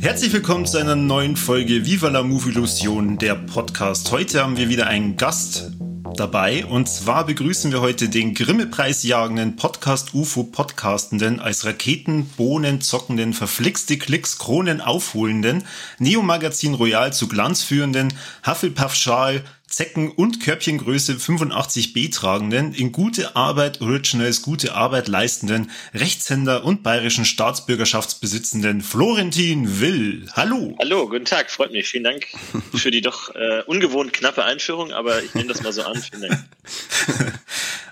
Herzlich willkommen zu einer neuen Folge Viva la Movie Illusion, der Podcast. Heute haben wir wieder einen Gast dabei. Und zwar begrüßen wir heute den Grimme-Preis jagenden Podcast UFO Podcastenden als Raketenbohnen zockenden, verflixte Klicks Kronen aufholenden, Neo Magazin Royal zu Glanz führenden, Hufflepuff Schal Zecken- und Körbchengröße 85b tragenden, in gute Arbeit Originals gute Arbeit leistenden, Rechtshänder und bayerischen Staatsbürgerschaftsbesitzenden Florentin Will. Hallo. Hallo, guten Tag, freut mich. Vielen Dank für die doch äh, ungewohnt knappe Einführung, aber ich nehme das mal so an. Vielen Dank.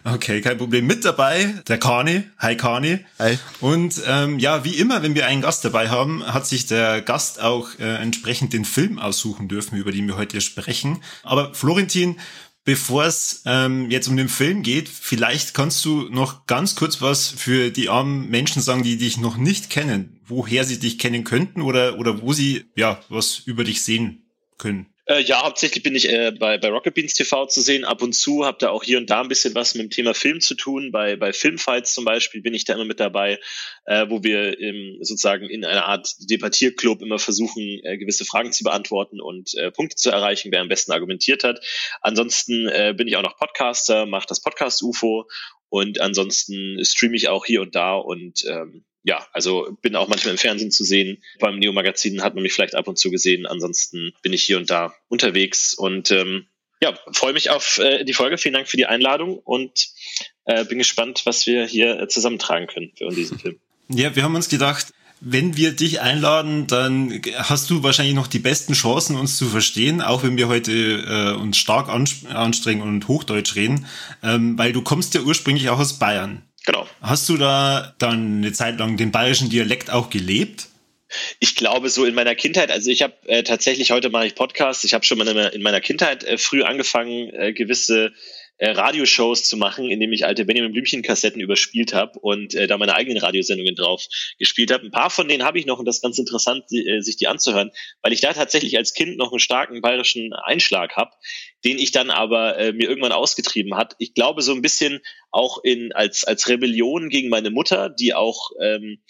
Okay, kein Problem. Mit dabei der Kani. Hi Kani. Hi. Und ähm, ja, wie immer, wenn wir einen Gast dabei haben, hat sich der Gast auch äh, entsprechend den Film aussuchen dürfen, über den wir heute sprechen. Aber Florentin, bevor es ähm, jetzt um den Film geht, vielleicht kannst du noch ganz kurz was für die armen Menschen sagen, die dich noch nicht kennen, woher sie dich kennen könnten oder, oder wo sie ja was über dich sehen können. Äh, ja, hauptsächlich bin ich äh, bei, bei Rocket Beans TV zu sehen. Ab und zu habe da auch hier und da ein bisschen was mit dem Thema Film zu tun. Bei, bei Filmfights zum Beispiel bin ich da immer mit dabei, äh, wo wir im, sozusagen in einer Art Debattierclub immer versuchen, äh, gewisse Fragen zu beantworten und äh, Punkte zu erreichen, wer am besten argumentiert hat. Ansonsten äh, bin ich auch noch Podcaster, mache das Podcast UFO und ansonsten streame ich auch hier und da und ähm, ja, also bin auch manchmal im Fernsehen zu sehen. Beim Neo Magazin hat man mich vielleicht ab und zu gesehen. Ansonsten bin ich hier und da unterwegs und ähm, ja, freue mich auf äh, die Folge. Vielen Dank für die Einladung und äh, bin gespannt, was wir hier äh, zusammentragen können für diesen Film. Ja, wir haben uns gedacht, wenn wir dich einladen, dann hast du wahrscheinlich noch die besten Chancen, uns zu verstehen, auch wenn wir heute äh, uns stark anstrengen und Hochdeutsch reden, ähm, weil du kommst ja ursprünglich auch aus Bayern. Genau. Hast du da dann eine Zeit lang den bayerischen Dialekt auch gelebt? Ich glaube so in meiner Kindheit, also ich habe äh, tatsächlich heute mache ich Podcasts, ich habe schon mal in meiner Kindheit äh, früh angefangen, äh, gewisse äh, Radioshows zu machen, indem ich alte Benjamin Blümchen-Kassetten überspielt habe und äh, da meine eigenen Radiosendungen drauf gespielt habe. Ein paar von denen habe ich noch und das ist ganz interessant, die, äh, sich die anzuhören, weil ich da tatsächlich als Kind noch einen starken bayerischen Einschlag habe, den ich dann aber äh, mir irgendwann ausgetrieben hat. Ich glaube so ein bisschen auch in als als Rebellion gegen meine Mutter, die auch ähm,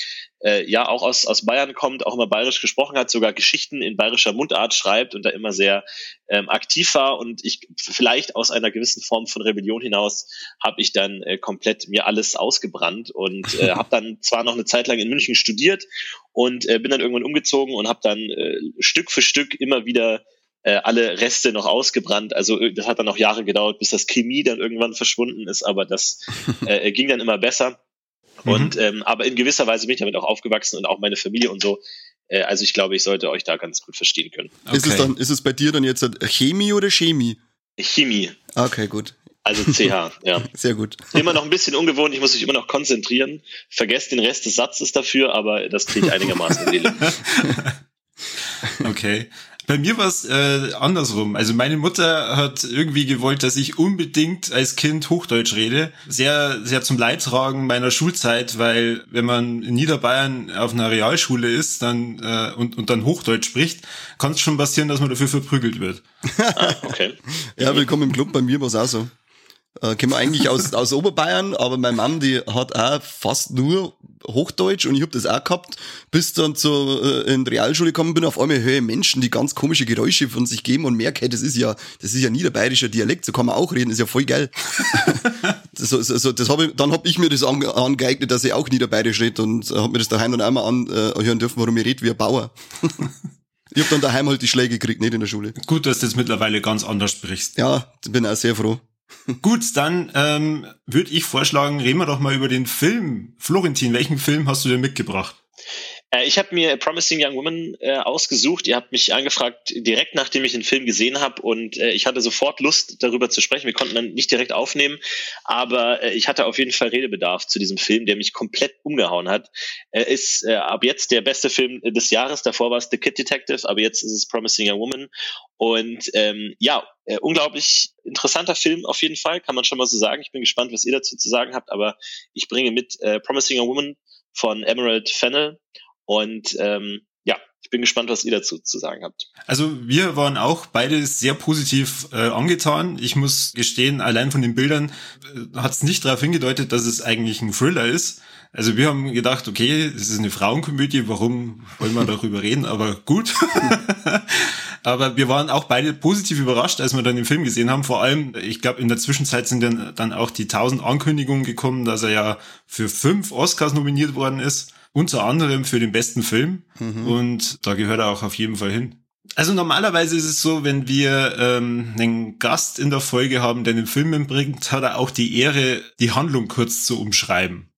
äh, ja auch aus aus Bayern kommt, auch immer bayerisch gesprochen hat, sogar Geschichten in bayerischer Mundart schreibt und da immer sehr ähm, aktiv war und ich vielleicht aus einer gewissen Form von Rebellion hinaus habe ich dann äh, komplett mir alles ausgebrannt und äh, habe dann zwar noch eine Zeit lang in München studiert und äh, bin dann irgendwann umgezogen und habe dann äh, Stück für Stück immer wieder äh, alle Reste noch ausgebrannt. Also äh, das hat dann noch Jahre gedauert, bis das Chemie dann irgendwann verschwunden ist, aber das äh, ging dann immer besser. Mhm. Und ähm, aber in gewisser Weise bin ich damit auch aufgewachsen und auch meine Familie und so. Äh, also ich glaube, ich sollte euch da ganz gut verstehen können. Okay. Ist es dann, ist es bei dir dann jetzt Chemie oder Chemie? Chemie. Okay, gut. Also CH, ja. Sehr gut. Immer noch ein bisschen ungewohnt, ich muss mich immer noch konzentrieren. Vergesst den Rest des Satzes dafür, aber das kriege ich einigermaßen in die Okay. Bei mir war es äh, andersrum. Also meine Mutter hat irgendwie gewollt, dass ich unbedingt als Kind Hochdeutsch rede. Sehr, sehr zum Leidtragen meiner Schulzeit, weil wenn man in Niederbayern auf einer Realschule ist dann äh, und, und dann Hochdeutsch spricht, kann es schon passieren, dass man dafür verprügelt wird. ah, okay. ja, willkommen im Club. Bei mir war es auch so. Äh, kommen eigentlich aus, aus Oberbayern, aber meine Mom, die hat auch fast nur Hochdeutsch und ich habe das auch gehabt, bis dann zur äh, in die Realschule gekommen bin, auf einmal höre Menschen, die ganz komische Geräusche von sich geben und merke, hey, das ist ja, das ist ja niederbayerischer Dialekt, so kann man auch reden, ist ja voll geil. das, so, so, das hab ich, dann habe ich mir das angeeignet, dass ich auch niederbayerisch rede und äh, habe mir das daheim dann einmal anhören dürfen, warum ich rede wie ein Bauer. Ich habe dann daheim halt die Schläge gekriegt, nicht in der Schule. Gut, dass du jetzt mittlerweile ganz anders sprichst. Ja, bin auch sehr froh. Gut, dann ähm, würde ich vorschlagen, reden wir doch mal über den Film. Florentin, welchen Film hast du denn mitgebracht? Äh, ich habe mir A Promising Young Woman äh, ausgesucht. Ihr habt mich angefragt direkt nachdem ich den Film gesehen habe und äh, ich hatte sofort Lust darüber zu sprechen. Wir konnten dann nicht direkt aufnehmen, aber äh, ich hatte auf jeden Fall Redebedarf zu diesem Film, der mich komplett umgehauen hat. Er ist äh, ab jetzt der beste Film des Jahres. Davor war es The Kid Detective, aber jetzt ist es Promising Young Woman. Und ähm, ja, äh, unglaublich interessanter Film auf jeden Fall, kann man schon mal so sagen. Ich bin gespannt, was ihr dazu zu sagen habt, aber ich bringe mit äh, Promising Young Woman von Emerald Fennel und ähm, ja, ich bin gespannt, was ihr dazu zu sagen habt. Also wir waren auch beide sehr positiv äh, angetan. Ich muss gestehen, allein von den Bildern äh, hat es nicht darauf hingedeutet, dass es eigentlich ein Thriller ist. Also wir haben gedacht, okay, es ist eine Frauenkomödie, warum wollen wir darüber reden? Aber gut. Aber wir waren auch beide positiv überrascht, als wir dann den Film gesehen haben. Vor allem, ich glaube, in der Zwischenzeit sind dann, dann auch die tausend Ankündigungen gekommen, dass er ja für fünf Oscars nominiert worden ist. Unter anderem für den besten Film. Mhm. Und da gehört er auch auf jeden Fall hin. Also normalerweise ist es so, wenn wir ähm, einen Gast in der Folge haben, der den Film mitbringt, hat er auch die Ehre, die Handlung kurz zu umschreiben.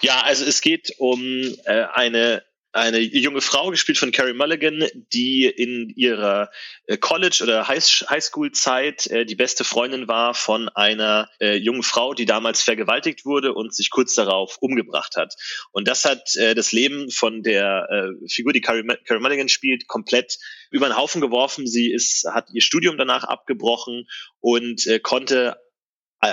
Ja, also es geht um äh, eine eine junge Frau, gespielt von Carrie Mulligan, die in ihrer äh, College- oder Highschool-Zeit äh, die beste Freundin war von einer äh, jungen Frau, die damals vergewaltigt wurde und sich kurz darauf umgebracht hat. Und das hat das Leben von der Figur, die Carrie, Mulligan spielt, komplett über den Haufen geworfen. Sie ist, hat ihr Studium danach abgebrochen und konnte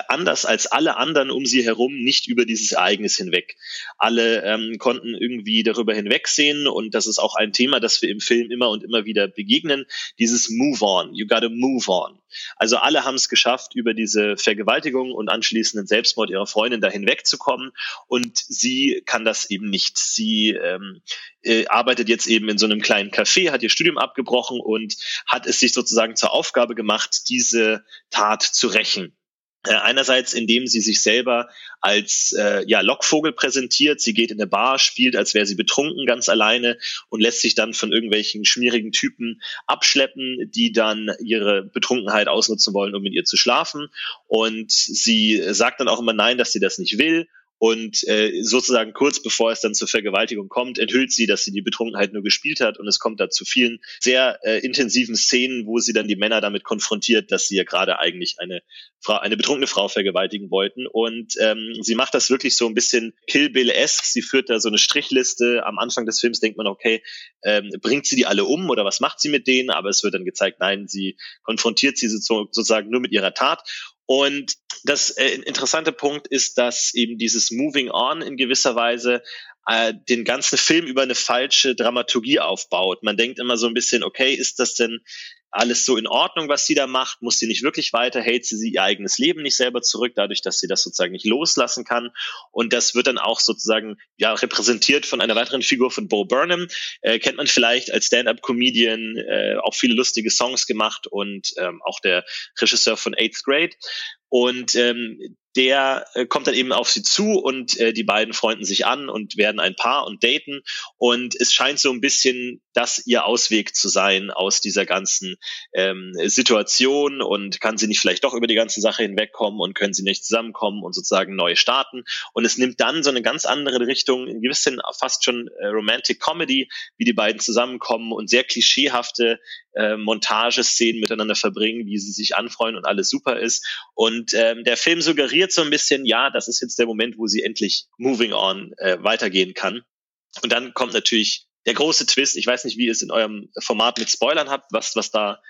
anders als alle anderen um sie herum nicht über dieses Ereignis hinweg. Alle ähm, konnten irgendwie darüber hinwegsehen und das ist auch ein Thema, das wir im Film immer und immer wieder begegnen, dieses Move on, you gotta move on. Also alle haben es geschafft, über diese Vergewaltigung und anschließenden Selbstmord ihrer Freundin da hinwegzukommen und sie kann das eben nicht. Sie ähm, äh, arbeitet jetzt eben in so einem kleinen Café, hat ihr Studium abgebrochen und hat es sich sozusagen zur Aufgabe gemacht, diese Tat zu rächen. Äh, einerseits, indem sie sich selber als äh, ja, Lockvogel präsentiert. Sie geht in eine Bar, spielt, als wäre sie betrunken, ganz alleine und lässt sich dann von irgendwelchen schmierigen Typen abschleppen, die dann ihre Betrunkenheit ausnutzen wollen, um mit ihr zu schlafen. Und sie sagt dann auch immer nein, dass sie das nicht will und äh, sozusagen kurz bevor es dann zur Vergewaltigung kommt, enthüllt sie, dass sie die Betrunkenheit nur gespielt hat. Und es kommt da zu vielen sehr äh, intensiven Szenen, wo sie dann die Männer damit konfrontiert, dass sie ja gerade eigentlich eine Frau, eine betrunkene Frau vergewaltigen wollten. Und ähm, sie macht das wirklich so ein bisschen Kill Bill-esque. Sie führt da so eine Strichliste. Am Anfang des Films denkt man, okay, ähm, bringt sie die alle um oder was macht sie mit denen? Aber es wird dann gezeigt, nein, sie konfrontiert sie sozusagen nur mit ihrer Tat. Und das äh, interessante Punkt ist, dass eben dieses Moving On in gewisser Weise äh, den ganzen Film über eine falsche Dramaturgie aufbaut. Man denkt immer so ein bisschen, okay, ist das denn alles so in Ordnung, was sie da macht? Muss sie nicht wirklich weiter? Hält sie, sie ihr eigenes Leben nicht selber zurück, dadurch, dass sie das sozusagen nicht loslassen kann? Und das wird dann auch sozusagen ja repräsentiert von einer weiteren Figur von Bo Burnham. Äh, kennt man vielleicht als Stand-up-Comedian, äh, auch viele lustige Songs gemacht und ähm, auch der Regisseur von Eighth Grade. Und ähm, der äh, kommt dann eben auf sie zu und äh, die beiden freunden sich an und werden ein Paar und daten. Und es scheint so ein bisschen das ihr Ausweg zu sein aus dieser ganzen ähm, Situation und kann sie nicht vielleicht doch über die ganze Sache hinwegkommen und können sie nicht zusammenkommen und sozusagen neu starten. Und es nimmt dann so eine ganz andere Richtung, in gewissen fast schon äh, Romantic Comedy, wie die beiden zusammenkommen und sehr klischeehafte äh, Montageszenen miteinander verbringen, wie sie sich anfreuen und alles super ist. Und ähm, der Film suggeriert so ein bisschen, ja, das ist jetzt der Moment, wo sie endlich moving on äh, weitergehen kann. Und dann kommt natürlich der große Twist. Ich weiß nicht, wie ihr es in eurem Format mit Spoilern habt, was, was da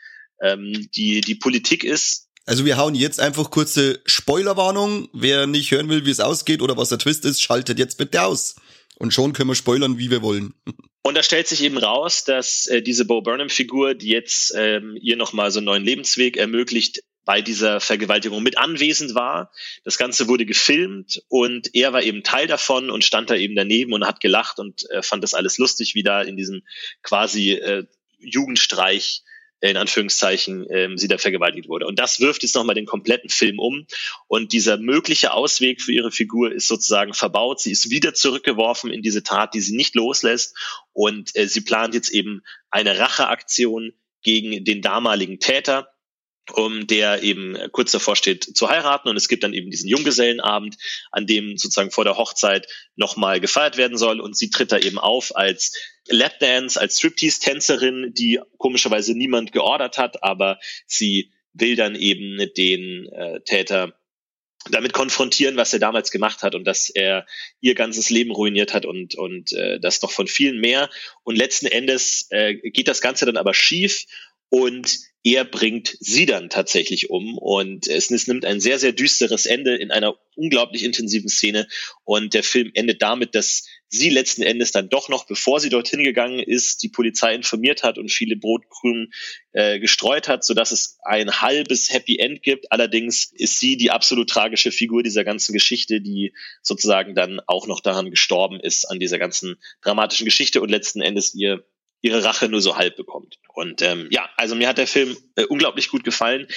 ähm, die, die Politik ist. Also wir hauen jetzt einfach kurze Spoilerwarnung. Wer nicht hören will, wie es ausgeht oder was der Twist ist, schaltet jetzt bitte aus. Und schon können wir spoilern, wie wir wollen. Und da stellt sich eben raus, dass äh, diese Bo Burnham-Figur, die jetzt ähm, ihr nochmal so einen neuen Lebensweg ermöglicht, bei dieser Vergewaltigung mit anwesend war. Das Ganze wurde gefilmt und er war eben Teil davon und stand da eben daneben und hat gelacht und äh, fand das alles lustig, wie da in diesem quasi äh, Jugendstreich in Anführungszeichen ähm, sie da vergewaltigt wurde. Und das wirft jetzt nochmal den kompletten Film um. Und dieser mögliche Ausweg für ihre Figur ist sozusagen verbaut. Sie ist wieder zurückgeworfen in diese Tat, die sie nicht loslässt. Und äh, sie plant jetzt eben eine Racheaktion gegen den damaligen Täter. Um der eben kurz davor steht zu heiraten. Und es gibt dann eben diesen Junggesellenabend, an dem sozusagen vor der Hochzeit nochmal gefeiert werden soll. Und sie tritt da eben auf als Lapdance, als Striptease-Tänzerin, die komischerweise niemand geordert hat, aber sie will dann eben den äh, Täter damit konfrontieren, was er damals gemacht hat und dass er ihr ganzes Leben ruiniert hat und, und äh, das noch von vielen mehr. Und letzten Endes äh, geht das Ganze dann aber schief. Und er bringt sie dann tatsächlich um und es, nimmt ein sehr, sehr düsteres Ende in einer unglaublich intensiven Szene und der Film endet damit, dass sie letzten Endes dann doch noch, bevor sie dorthin gegangen ist, die Polizei informiert hat und viele Brotkrümen äh, gestreut hat, sodass es ein halbes Happy End gibt. Allerdings ist sie die absolut tragische Figur dieser ganzen Geschichte, die sozusagen dann auch noch daran gestorben ist, an dieser ganzen dramatischen Geschichte und letzten Endes ihr ihre Rache nur so halb bekommt. Und ähm, ja, also mir hat der Film äh, unglaublich gut gefallen.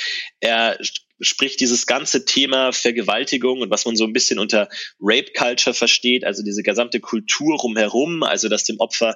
Er spricht dieses ganze Thema Vergewaltigung und was man so ein bisschen unter Rape Culture versteht, also diese gesamte Kultur rumherum, also dass dem Opfer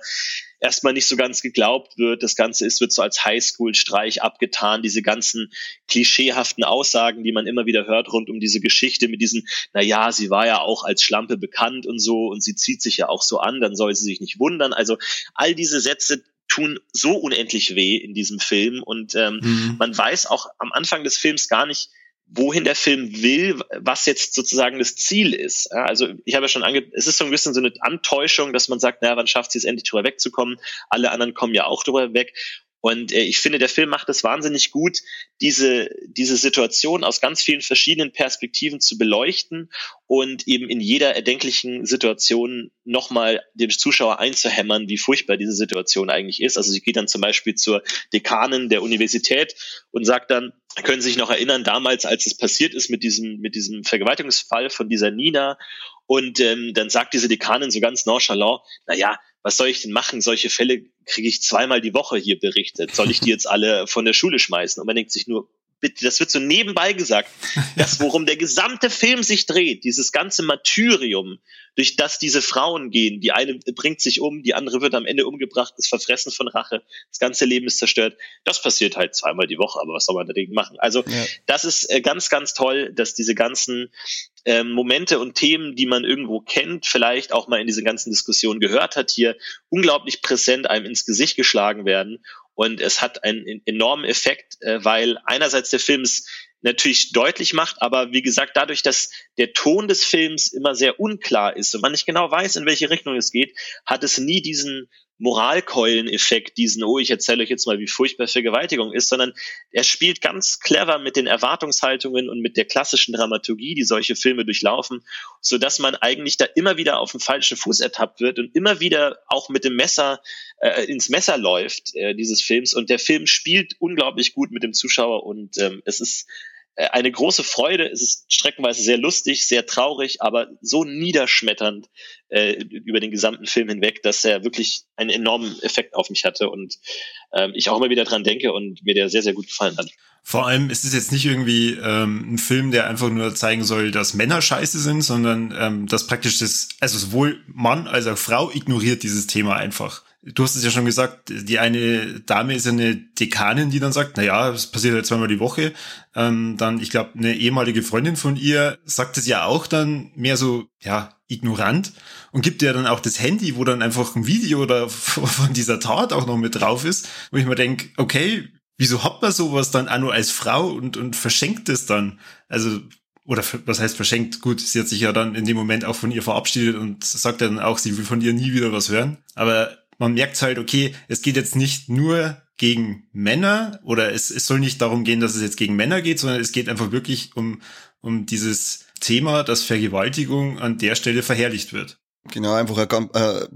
erstmal nicht so ganz geglaubt wird. Das Ganze ist, wird so als Highschool-Streich abgetan. Diese ganzen klischeehaften Aussagen, die man immer wieder hört rund um diese Geschichte mit diesen, na ja, sie war ja auch als Schlampe bekannt und so und sie zieht sich ja auch so an, dann soll sie sich nicht wundern. Also all diese Sätze tun so unendlich weh in diesem Film und ähm, mhm. man weiß auch am Anfang des Films gar nicht, wohin der Film will, was jetzt sozusagen das Ziel ist. Ja, also ich habe ja schon ange es ist so ein bisschen so eine Antäuschung, dass man sagt, naja, wann schafft sie es endlich drüber wegzukommen? Alle anderen kommen ja auch drüber weg. Und äh, ich finde, der Film macht es wahnsinnig gut, diese, diese Situation aus ganz vielen verschiedenen Perspektiven zu beleuchten und eben in jeder erdenklichen Situation nochmal dem Zuschauer einzuhämmern, wie furchtbar diese Situation eigentlich ist. Also sie geht dann zum Beispiel zur Dekanin der Universität und sagt dann, können Sie sich noch erinnern, damals, als es passiert ist mit diesem, mit diesem Vergewaltigungsfall von dieser Nina und ähm, dann sagt diese Dekanin so ganz nonchalant, na ja, was soll ich denn machen? Solche Fälle kriege ich zweimal die Woche hier berichtet. Soll ich die jetzt alle von der Schule schmeißen? Und man denkt sich nur, bitte, das wird so nebenbei gesagt, das, worum der gesamte Film sich dreht, dieses ganze Martyrium, durch das diese Frauen gehen, die eine bringt sich um, die andere wird am Ende umgebracht, ist verfressen von Rache, das ganze Leben ist zerstört. Das passiert halt zweimal die Woche, aber was soll man dagegen machen? Also ja. das ist äh, ganz, ganz toll, dass diese ganzen äh, Momente und Themen, die man irgendwo kennt, vielleicht auch mal in diese ganzen Diskussionen gehört hat, hier unglaublich präsent einem ins Gesicht geschlagen werden. Und es hat einen enormen Effekt, äh, weil einerseits der Film es natürlich deutlich macht, aber wie gesagt, dadurch, dass der Ton des Films immer sehr unklar ist und man nicht genau weiß, in welche Richtung es geht, hat es nie diesen Moralkeulen-Effekt, diesen, oh, ich erzähle euch jetzt mal, wie furchtbar Vergewaltigung ist, sondern er spielt ganz clever mit den Erwartungshaltungen und mit der klassischen Dramaturgie, die solche Filme durchlaufen, so dass man eigentlich da immer wieder auf dem falschen Fuß ertappt wird und immer wieder auch mit dem Messer äh, ins Messer läuft, äh, dieses Films. Und der Film spielt unglaublich gut mit dem Zuschauer und ähm, es ist eine große Freude. Es ist streckenweise sehr lustig, sehr traurig, aber so niederschmetternd äh, über den gesamten Film hinweg, dass er wirklich einen enormen Effekt auf mich hatte und ähm, ich auch immer wieder dran denke und mir der sehr, sehr gut gefallen hat. Vor allem ist es jetzt nicht irgendwie ähm, ein Film, der einfach nur zeigen soll, dass Männer scheiße sind, sondern ähm, dass praktisch das, also sowohl Mann als auch Frau ignoriert dieses Thema einfach du hast es ja schon gesagt, die eine Dame ist eine Dekanin, die dann sagt, na ja, das passiert halt zweimal die Woche. Ähm, dann, ich glaube, eine ehemalige Freundin von ihr sagt es ja auch dann mehr so, ja, ignorant und gibt ja dann auch das Handy, wo dann einfach ein Video oder von dieser Tat auch noch mit drauf ist, wo ich mir denke, okay, wieso hat man sowas dann auch nur als Frau und, und verschenkt es dann? Also, oder was heißt verschenkt? Gut, sie hat sich ja dann in dem Moment auch von ihr verabschiedet und sagt dann auch, sie will von ihr nie wieder was hören. Aber man merkt halt, okay, es geht jetzt nicht nur gegen Männer oder es, es soll nicht darum gehen, dass es jetzt gegen Männer geht, sondern es geht einfach wirklich um, um dieses Thema, dass Vergewaltigung an der Stelle verherrlicht wird. Genau, einfach ein, äh,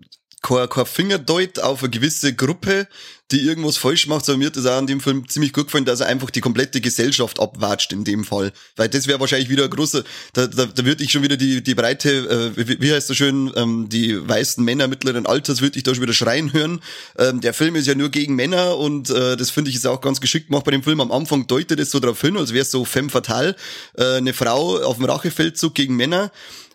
kein, kein Fingerdeut auf eine gewisse Gruppe, die irgendwas falsch macht, sondern mir hat das auch in dem Film ziemlich gut gefallen, dass er einfach die komplette Gesellschaft abwatscht in dem Fall. Weil das wäre wahrscheinlich wieder ein großer, da, da, da würde ich schon wieder die, die breite, äh, wie, wie heißt das schön, ähm, die weißen Männer mittleren Alters würde ich da schon wieder schreien hören. Ähm, der Film ist ja nur gegen Männer und äh, das finde ich ist auch ganz geschickt gemacht bei dem Film. Am Anfang deutet es so darauf hin, als wäre es so femme fatale, äh, eine Frau auf dem Rachefeldzug gegen Männer.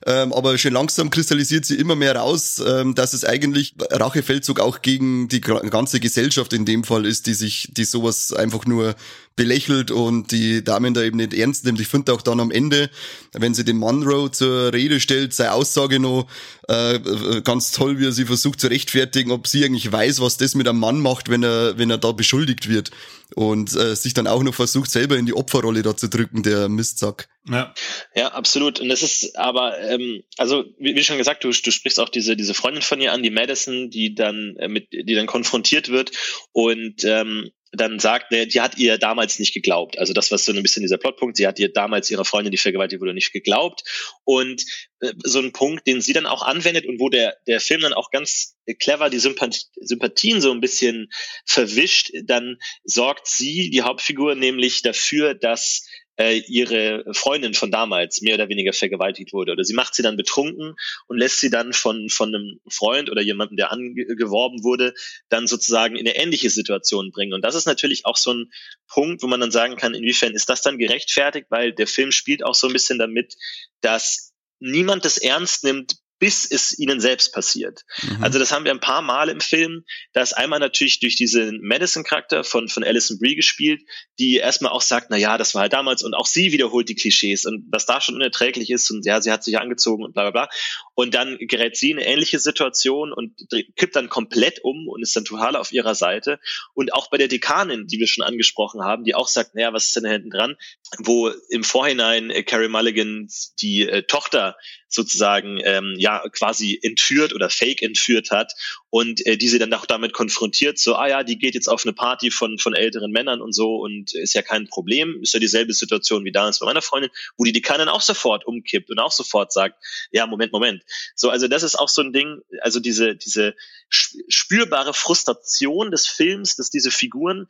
Ähm, aber schon langsam kristallisiert sie immer mehr raus, ähm, dass es eigentlich Rachefeldzug auch gegen die ganze Gesellschaft in dem Fall ist, die sich, die sowas einfach nur belächelt und die Damen da eben nicht ernst nimmt. Ich finde auch dann am Ende, wenn sie den Monroe zur Rede stellt, seine Aussage noch äh, ganz toll, wie er sie versucht zu rechtfertigen, ob sie eigentlich weiß, was das mit einem Mann macht, wenn er, wenn er da beschuldigt wird. Und äh, sich dann auch noch versucht, selber in die Opferrolle da zu drücken, der Mistsack. Ja. ja, absolut. Und das ist aber, ähm, also wie, wie schon gesagt, du, du sprichst auch diese, diese Freundin von ihr an, die Madison, die dann äh, mit, die dann konfrontiert wird und ähm, dann sagt, ne, die hat ihr damals nicht geglaubt. Also das war so ein bisschen dieser Plotpunkt. Sie hat ihr damals ihrer Freundin, die vergewaltigt wurde, nicht geglaubt. Und äh, so ein Punkt, den sie dann auch anwendet und wo der, der Film dann auch ganz clever die Sympathien so ein bisschen verwischt, dann sorgt sie, die Hauptfigur, nämlich dafür, dass äh, ihre Freundin von damals mehr oder weniger vergewaltigt wurde. Oder sie macht sie dann betrunken und lässt sie dann von, von einem Freund oder jemandem, der angeworben wurde, dann sozusagen in eine ähnliche Situation bringen. Und das ist natürlich auch so ein Punkt, wo man dann sagen kann, inwiefern ist das dann gerechtfertigt, weil der Film spielt auch so ein bisschen damit, dass niemand das ernst nimmt, bis es ihnen selbst passiert. Mhm. Also das haben wir ein paar Mal im Film. Da ist einmal natürlich durch diesen Madison-Charakter von, von Alison Brie gespielt, die erstmal auch sagt, na ja, das war halt damals und auch sie wiederholt die Klischees und was da schon unerträglich ist und ja, sie hat sich ja angezogen und bla bla bla. Und dann gerät sie in eine ähnliche Situation und kippt dann komplett um und ist dann total auf ihrer Seite. Und auch bei der Dekanin, die wir schon angesprochen haben, die auch sagt, naja, was ist denn da hinten dran? Wo im Vorhinein äh, Carrie Mulligan die äh, Tochter sozusagen ähm, ja quasi entführt oder fake entführt hat und äh, diese dann auch damit konfrontiert, so, ah ja, die geht jetzt auf eine Party von, von älteren Männern und so und ist ja kein Problem, ist ja dieselbe Situation wie damals bei meiner Freundin, wo die Dekanin auch sofort umkippt und auch sofort sagt, ja, Moment, Moment. So, also das ist auch so ein Ding, also diese, diese spürbare Frustration des Films, dass diese Figuren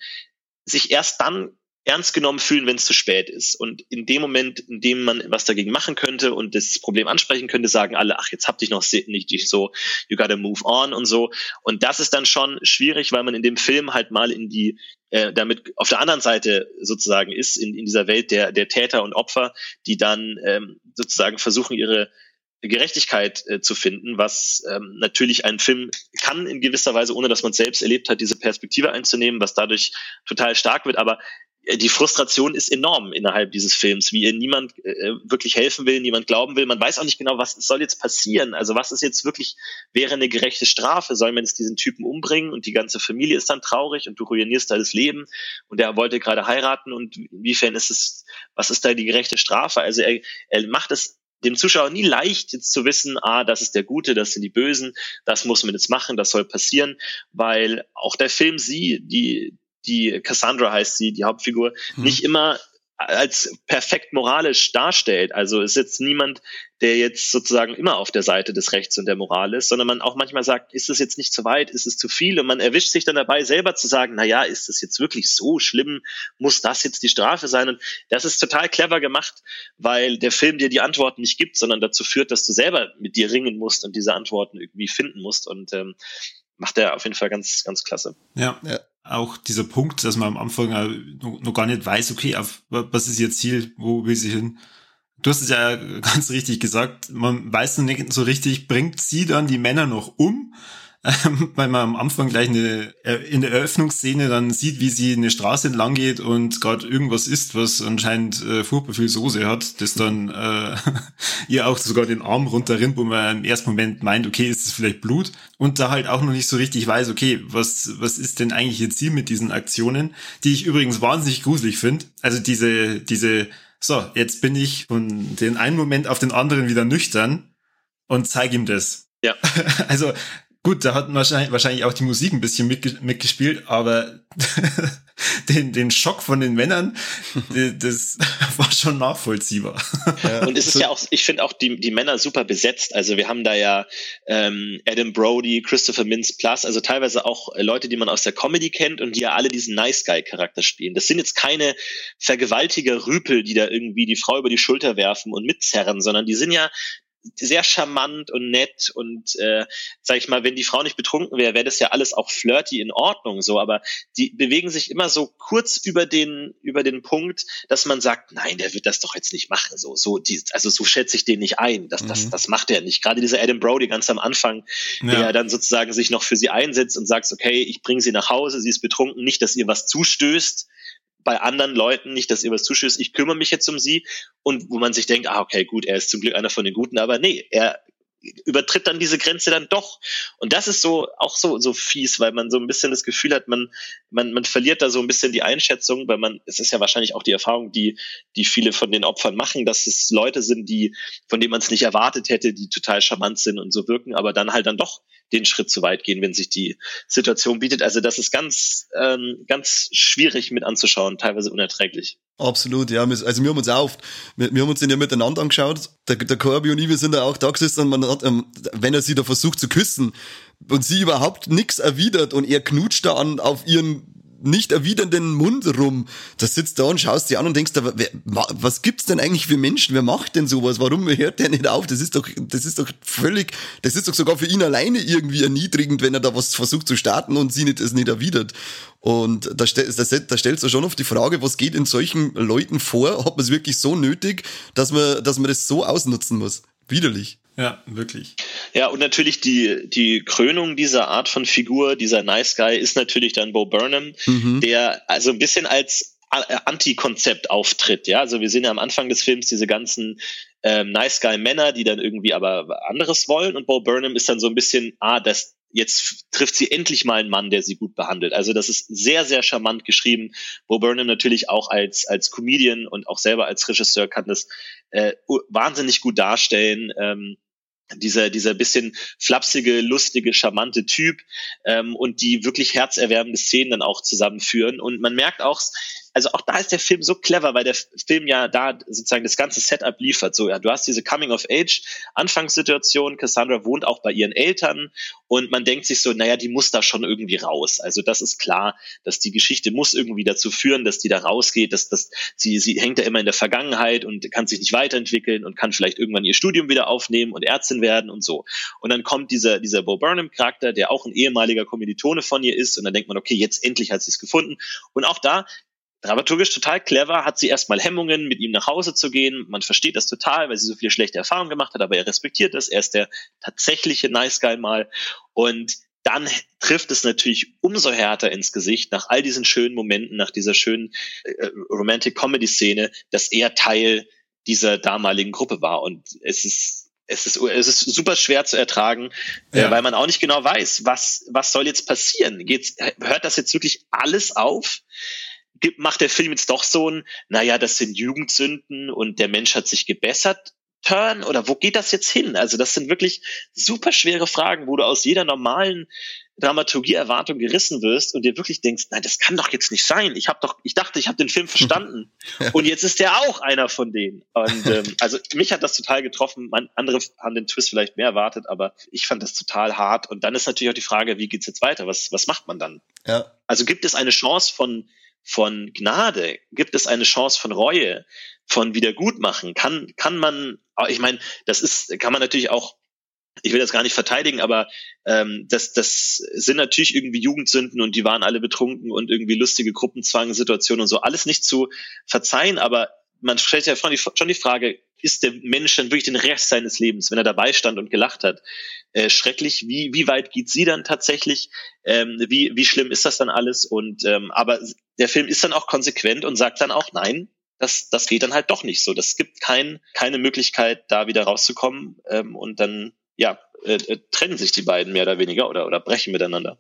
sich erst dann ernst genommen fühlen, wenn es zu spät ist. Und in dem Moment, in dem man was dagegen machen könnte und das Problem ansprechen könnte, sagen alle, ach, jetzt habt ihr noch nicht so, you gotta move on und so. Und das ist dann schon schwierig, weil man in dem Film halt mal in die, äh, damit auf der anderen Seite sozusagen ist, in, in dieser Welt der, der Täter und Opfer, die dann ähm, sozusagen versuchen, ihre Gerechtigkeit äh, zu finden, was ähm, natürlich ein Film kann in gewisser Weise, ohne dass man selbst erlebt hat, diese Perspektive einzunehmen, was dadurch total stark wird. Aber die Frustration ist enorm innerhalb dieses Films, wie ihr niemand äh, wirklich helfen will, niemand glauben will. Man weiß auch nicht genau, was soll jetzt passieren. Also was ist jetzt wirklich, wäre eine gerechte Strafe? Soll man jetzt diesen Typen umbringen und die ganze Familie ist dann traurig und du ruinierst da das Leben und er wollte gerade heiraten und inwiefern ist es, was ist da die gerechte Strafe? Also er, er macht es dem Zuschauer nie leicht, jetzt zu wissen, ah, das ist der Gute, das sind die Bösen, das muss man jetzt machen, das soll passieren, weil auch der Film sie, die, die Cassandra heißt sie, die Hauptfigur, hm. nicht immer als perfekt moralisch darstellt. Also ist jetzt niemand, der jetzt sozusagen immer auf der Seite des Rechts und der Moral ist, sondern man auch manchmal sagt, ist es jetzt nicht zu weit, ist es zu viel? Und man erwischt sich dann dabei, selber zu sagen, na ja, ist es jetzt wirklich so schlimm? Muss das jetzt die Strafe sein? Und das ist total clever gemacht, weil der Film dir die Antworten nicht gibt, sondern dazu führt, dass du selber mit dir ringen musst und diese Antworten irgendwie finden musst. Und ähm, macht er auf jeden Fall ganz, ganz klasse. Ja. ja auch dieser Punkt, dass man am Anfang noch, gar nicht weiß, okay, auf, was ist ihr Ziel, wo will sie hin? Du hast es ja ganz richtig gesagt, man weiß noch nicht so richtig, bringt sie dann die Männer noch um? Ähm, weil man am Anfang gleich eine, äh, in der Eröffnungsszene dann sieht, wie sie eine Straße entlang geht und gerade irgendwas isst, was anscheinend äh, furchtbar viel Soße hat, das dann äh, ihr auch sogar den Arm runterrinnt, wo man im ersten Moment meint, okay, ist es vielleicht Blut und da halt auch noch nicht so richtig weiß, okay, was, was ist denn eigentlich ihr Ziel mit diesen Aktionen, die ich übrigens wahnsinnig gruselig finde. Also diese, diese, so, jetzt bin ich von den einen Moment auf den anderen wieder nüchtern und zeige ihm das. Ja. Also Gut, da hat wahrscheinlich, wahrscheinlich auch die Musik ein bisschen mitgespielt, aber den, den Schock von den Männern, das war schon nachvollziehbar. Ja. Und es ist ja auch, ich finde auch die, die Männer super besetzt. Also wir haben da ja ähm, Adam Brody, Christopher Mintz Plus, also teilweise auch Leute, die man aus der Comedy kennt und die ja alle diesen Nice Guy-Charakter spielen. Das sind jetzt keine Vergewaltiger Rüpel, die da irgendwie die Frau über die Schulter werfen und mitzerren, sondern die sind ja sehr charmant und nett und äh, sag ich mal, wenn die Frau nicht betrunken wäre, wäre das ja alles auch flirty in Ordnung so, aber die bewegen sich immer so kurz über den über den Punkt, dass man sagt, nein, der wird das doch jetzt nicht machen, so so die, also so schätze ich den nicht ein, das mhm. das das macht er nicht. Gerade dieser Adam Brody ganz am Anfang, ja. der dann sozusagen sich noch für sie einsetzt und sagt, okay, ich bringe sie nach Hause, sie ist betrunken, nicht, dass ihr was zustößt, bei anderen Leuten nicht, dass ihr was zuschüsst, ich kümmere mich jetzt um sie. Und wo man sich denkt, ah, okay, gut, er ist zum Glück einer von den Guten, aber nee, er übertritt dann diese Grenze dann doch. Und das ist so auch so so fies, weil man so ein bisschen das Gefühl hat, man man man verliert da so ein bisschen die Einschätzung, weil man es ist ja wahrscheinlich auch die Erfahrung, die die viele von den Opfern machen, dass es Leute sind, die von denen man es nicht erwartet hätte, die total charmant sind und so wirken, aber dann halt dann doch den Schritt zu weit gehen, wenn sich die Situation bietet. Also das ist ganz ähm, ganz schwierig mit anzuschauen, teilweise unerträglich. Absolut, ja. Also wir haben uns auch, wir, wir haben uns den ja miteinander angeschaut. Der, der Corby und ich, wir sind da auch da und man hat, ähm, wenn er sie da versucht zu küssen und sie überhaupt nichts erwidert und er knutscht da an auf ihren nicht erwidernden Mund rum. Da sitzt da und schaust dir an und denkst, da, wer, was gibt's denn eigentlich für Menschen? Wer macht denn sowas? Warum hört der nicht auf? Das ist doch, das ist doch völlig, das ist doch sogar für ihn alleine irgendwie erniedrigend, wenn er da was versucht zu starten und sie nicht, es nicht erwidert. Und da, stell, da, da stellst du schon auf die Frage, was geht in solchen Leuten vor? Hat man es wirklich so nötig, dass man, dass man das so ausnutzen muss? Widerlich. Ja, wirklich. Ja, und natürlich die, die Krönung dieser Art von Figur, dieser Nice Guy, ist natürlich dann Bo Burnham, mhm. der also ein bisschen als äh, Anti-Konzept auftritt. Ja, also wir sehen ja am Anfang des Films diese ganzen ähm, Nice Guy Männer, die dann irgendwie aber anderes wollen und Bo Burnham ist dann so ein bisschen, ah, das, jetzt trifft sie endlich mal einen Mann, der sie gut behandelt. Also das ist sehr, sehr charmant geschrieben. Bo Burnham natürlich auch als, als Comedian und auch selber als Regisseur kann das äh, wahnsinnig gut darstellen. Ähm, dieser, dieser bisschen flapsige, lustige, charmante Typ ähm, und die wirklich herzerwärmende Szenen dann auch zusammenführen. Und man merkt auch, also auch da ist der Film so clever, weil der Film ja da sozusagen das ganze Setup liefert. So, ja, du hast diese Coming-of-Age-Anfangssituation, Cassandra wohnt auch bei ihren Eltern und man denkt sich so, naja, die muss da schon irgendwie raus. Also das ist klar, dass die Geschichte muss irgendwie dazu führen, dass die da rausgeht, dass, dass sie, sie hängt da immer in der Vergangenheit und kann sich nicht weiterentwickeln und kann vielleicht irgendwann ihr Studium wieder aufnehmen und Ärztin werden und so. Und dann kommt dieser, dieser Bo Burnham-Charakter, der auch ein ehemaliger Kommilitone von ihr ist und dann denkt man, okay, jetzt endlich hat sie es gefunden. Und auch da dramaturgisch total clever, hat sie erstmal Hemmungen, mit ihm nach Hause zu gehen. Man versteht das total, weil sie so viele schlechte Erfahrungen gemacht hat, aber er respektiert das. Er ist der tatsächliche Nice Guy mal. Und dann trifft es natürlich umso härter ins Gesicht nach all diesen schönen Momenten, nach dieser schönen äh, Romantic Comedy Szene, dass er Teil dieser damaligen Gruppe war. Und es ist es ist, es ist super schwer zu ertragen, äh, ja. äh, weil man auch nicht genau weiß, was, was soll jetzt passieren. Geht's, hört das jetzt wirklich alles auf? Macht der Film jetzt doch so ein, naja, das sind Jugendsünden und der Mensch hat sich gebessert, Turn oder wo geht das jetzt hin? Also das sind wirklich super schwere Fragen, wo du aus jeder normalen Dramaturgie-Erwartung gerissen wirst und dir wirklich denkst, nein, das kann doch jetzt nicht sein. Ich habe doch, ich dachte, ich habe den Film verstanden und jetzt ist der auch einer von denen. Und ähm, also mich hat das total getroffen. Man, andere haben den Twist vielleicht mehr erwartet, aber ich fand das total hart. Und dann ist natürlich auch die Frage, wie geht's jetzt weiter? Was was macht man dann? Ja. Also gibt es eine Chance von von Gnade? Gibt es eine Chance von Reue, von Wiedergutmachen? Kann, kann man, ich meine, das ist, kann man natürlich auch, ich will das gar nicht verteidigen, aber ähm, das, das sind natürlich irgendwie Jugendsünden und die waren alle betrunken und irgendwie lustige Gruppenzwangssituationen und so, alles nicht zu verzeihen, aber man stellt ja schon die Frage, ist der Mensch dann wirklich den Rest seines Lebens, wenn er dabei stand und gelacht hat, äh, schrecklich? Wie, wie weit geht sie dann tatsächlich? Ähm, wie, wie schlimm ist das dann alles? Und ähm, aber der Film ist dann auch konsequent und sagt dann auch, nein, das, das geht dann halt doch nicht so. Das gibt kein, keine Möglichkeit, da wieder rauszukommen. Ähm, und dann, ja, äh, äh, trennen sich die beiden mehr oder weniger oder, oder brechen miteinander.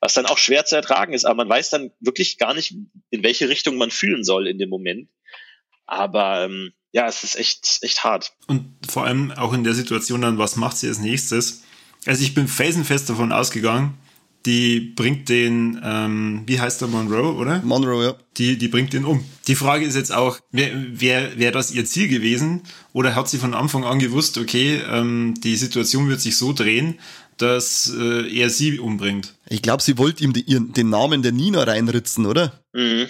Was dann auch schwer zu ertragen ist, aber man weiß dann wirklich gar nicht, in welche Richtung man fühlen soll in dem Moment. Aber ähm, ja, es ist echt, echt hart. Und vor allem auch in der Situation dann, was macht sie als nächstes? Also ich bin felsenfest davon ausgegangen, die bringt den, ähm, wie heißt der Monroe, oder? Monroe, ja. Die, die bringt den um. Die Frage ist jetzt auch, wäre wär, wär das ihr Ziel gewesen? Oder hat sie von Anfang an gewusst, okay, ähm, die Situation wird sich so drehen, dass äh, er sie umbringt? Ich glaube, sie wollte ihm die, ihren, den Namen der Nina reinritzen, oder? Mhm.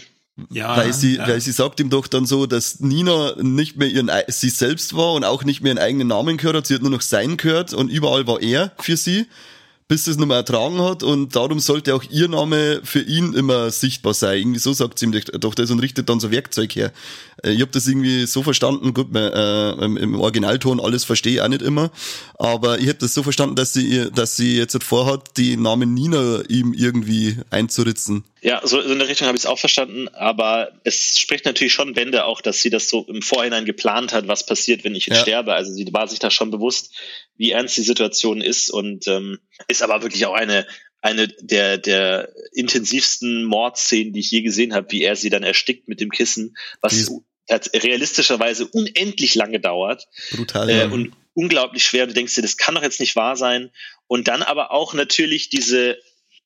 Ja, weil sie, ja. weil sie sagt ihm doch dann so, dass Nina nicht mehr ihren, sie selbst war und auch nicht mehr ihren eigenen Namen gehört hat. Sie hat nur noch sein gehört und überall war er für sie, bis es nochmal ertragen hat und darum sollte auch ihr Name für ihn immer sichtbar sein. Irgendwie so sagt sie ihm doch das und richtet dann so Werkzeug her. Äh, ich habe das irgendwie so verstanden, gut, äh, im Originalton alles verstehe ich auch nicht immer, aber ich habe das so verstanden, dass sie, dass sie jetzt vorhat, die Namen Nina ihm irgendwie einzuritzen. Ja, so in der Richtung habe ich es auch verstanden, aber es spricht natürlich schon Wände auch, dass sie das so im Vorhinein geplant hat, was passiert, wenn ich jetzt ja. sterbe. Also sie war sich da schon bewusst, wie ernst die Situation ist und ähm, ist aber wirklich auch eine eine der der intensivsten Mordszenen, die ich je gesehen habe, wie er sie dann erstickt mit dem Kissen, was realistischerweise unendlich lange dauert. Brutal. Äh, und unglaublich schwer. Du denkst dir, das kann doch jetzt nicht wahr sein. Und dann aber auch natürlich diese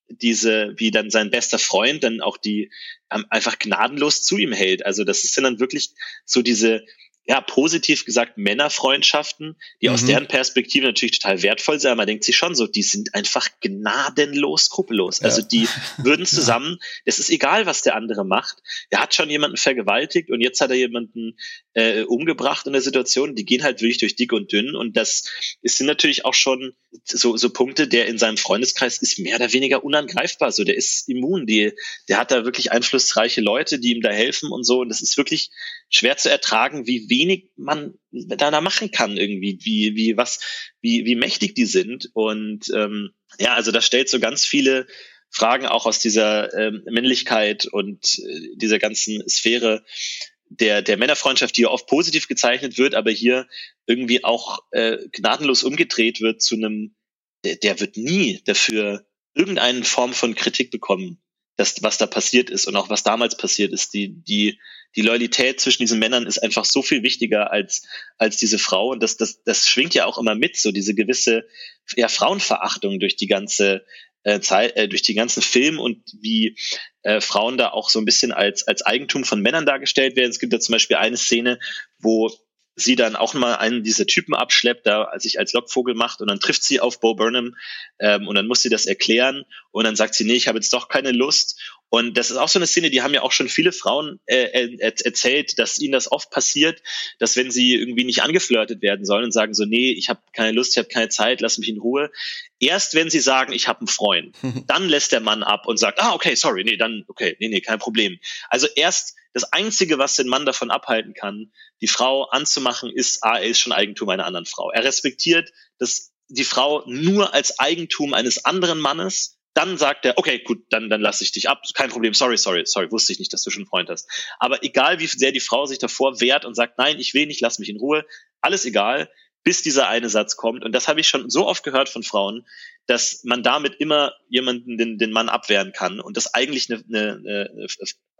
diese, wie dann sein bester Freund dann auch die ähm, einfach gnadenlos zu ihm hält. Also das ist dann wirklich so diese, ja, positiv gesagt Männerfreundschaften, die mhm. aus deren Perspektive natürlich total wertvoll sind. Man denkt sich schon so, die sind einfach gnadenlos skrupellos. Also ja. die würden zusammen, es ist egal, was der andere macht. Er hat schon jemanden vergewaltigt und jetzt hat er jemanden äh, umgebracht in der Situation. Die gehen halt wirklich durch dick und dünn und das sind natürlich auch schon so, so Punkte, der in seinem Freundeskreis ist mehr oder weniger unangreifbar. So, der ist immun. Die, der hat da wirklich einflussreiche Leute, die ihm da helfen und so. Und das ist wirklich schwer zu ertragen, wie wenig man da, da machen kann irgendwie, wie, wie, was, wie, wie mächtig die sind. Und ähm, ja, also das stellt so ganz viele Fragen auch aus dieser ähm, Männlichkeit und äh, dieser ganzen Sphäre der, der Männerfreundschaft, die ja oft positiv gezeichnet wird, aber hier irgendwie auch äh, gnadenlos umgedreht wird zu einem, der, der wird nie dafür irgendeine Form von Kritik bekommen, das, was da passiert ist und auch was damals passiert ist. Die, die, die Loyalität zwischen diesen Männern ist einfach so viel wichtiger als, als diese Frau. Und das, das, das schwingt ja auch immer mit, so diese gewisse ja, Frauenverachtung durch die ganze äh, Zeit, äh, durch die ganzen Film und wie äh, Frauen da auch so ein bisschen als, als Eigentum von Männern dargestellt werden. Es gibt da zum Beispiel eine Szene, wo sie dann auch mal einen dieser Typen abschleppt, da sich als Lockvogel macht und dann trifft sie auf Bo Burnham ähm, und dann muss sie das erklären und dann sagt sie, nee, ich habe jetzt doch keine Lust und das ist auch so eine Szene, die haben ja auch schon viele Frauen äh, erzählt, dass ihnen das oft passiert, dass wenn sie irgendwie nicht angeflirtet werden sollen und sagen so, nee, ich habe keine Lust, ich habe keine Zeit, lass mich in Ruhe. Erst wenn sie sagen, ich habe einen Freund, dann lässt der Mann ab und sagt, ah, okay, sorry, nee, dann, okay, nee, nee, kein Problem. Also erst das Einzige, was den Mann davon abhalten kann, die Frau anzumachen, ist, ah, er ist schon Eigentum einer anderen Frau. Er respektiert dass die Frau nur als Eigentum eines anderen Mannes. Dann sagt er, okay, gut, dann, dann lasse ich dich ab. Kein Problem, sorry, sorry, sorry, wusste ich nicht, dass du schon einen Freund hast. Aber egal, wie sehr die Frau sich davor wehrt und sagt, nein, ich will nicht, lass mich in Ruhe, alles egal, bis dieser eine Satz kommt. Und das habe ich schon so oft gehört von Frauen, dass man damit immer jemanden den, den Mann abwehren kann und das eigentlich eine, eine, eine,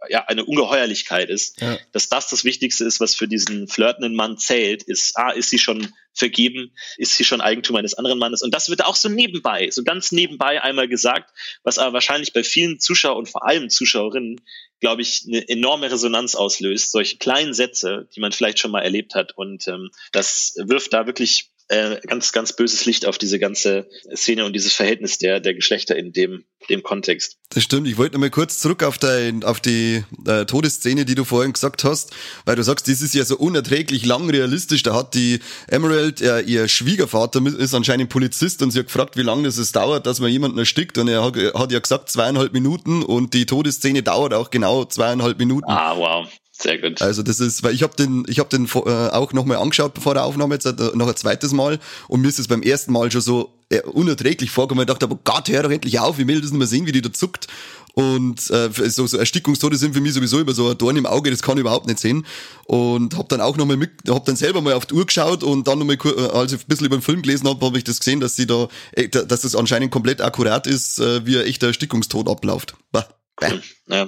ja, eine Ungeheuerlichkeit ist, ja. dass das das Wichtigste ist, was für diesen flirtenden Mann zählt, ist, ah, ist sie schon vergeben, ist sie schon Eigentum eines anderen Mannes? Und das wird auch so nebenbei, so ganz nebenbei einmal gesagt, was aber wahrscheinlich bei vielen Zuschauern und vor allem Zuschauerinnen, glaube ich, eine enorme Resonanz auslöst, solche kleinen Sätze, die man vielleicht schon mal erlebt hat. Und ähm, das wirft da wirklich äh, ganz, ganz böses Licht auf diese ganze Szene und dieses Verhältnis der, der Geschlechter in dem, dem Kontext. Das stimmt. Ich wollte noch mal kurz zurück auf, dein, auf die äh, Todesszene, die du vorhin gesagt hast, weil du sagst, das ist ja so unerträglich lang realistisch. Da hat die Emerald, äh, ihr Schwiegervater ist anscheinend Polizist und sie hat gefragt, wie lange das es dauert, dass man jemanden erstickt und er hat, hat ja gesagt zweieinhalb Minuten und die Todesszene dauert auch genau zweieinhalb Minuten. Ah, wow. Sehr gut. Also das ist, weil ich habe den, ich habe den äh, auch nochmal angeschaut vor der Aufnahme jetzt äh, noch ein zweites Mal und mir ist es beim ersten Mal schon so äh, unerträglich vorgekommen. Ich dachte, aber Gott, hör doch endlich auf, ich will das nicht mehr sehen, wie die da zuckt. Und äh, so, so Erstickungstode sind für mich sowieso immer so ein Dorn im Auge, das kann ich überhaupt nicht sehen. Und habe dann auch nochmal mit, habe dann selber mal auf die Uhr geschaut und dann nochmal, äh, als ich ein bisschen über den Film gelesen habe, habe ich das gesehen, dass sie da, äh, dass das anscheinend komplett akkurat ist, äh, wie ein echter Erstickungstod abläuft. Bah. Cool. Ja,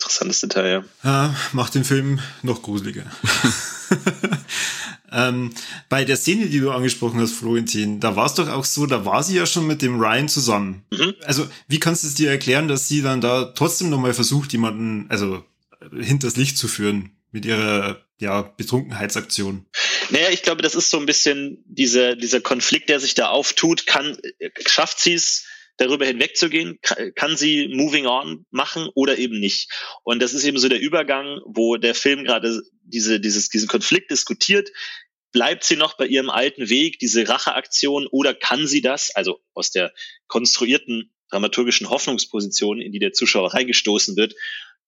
Interessantes Detail, ja. ja macht den Film noch gruseliger. ähm, bei der Szene, die du angesprochen hast, Florentin, da war es doch auch so, da war sie ja schon mit dem Ryan zusammen. Mhm. Also, wie kannst du es dir erklären, dass sie dann da trotzdem nochmal versucht, jemanden, also hinters Licht zu führen mit ihrer ja, Betrunkenheitsaktion? Naja, ich glaube, das ist so ein bisschen dieser, dieser Konflikt, der sich da auftut. Kann, schafft sie es, darüber hinwegzugehen, kann sie Moving On machen oder eben nicht. Und das ist eben so der Übergang, wo der Film gerade diese, dieses, diesen Konflikt diskutiert. Bleibt sie noch bei ihrem alten Weg, diese Racheaktion, oder kann sie das, also aus der konstruierten dramaturgischen Hoffnungsposition, in die der Zuschauer reingestoßen wird,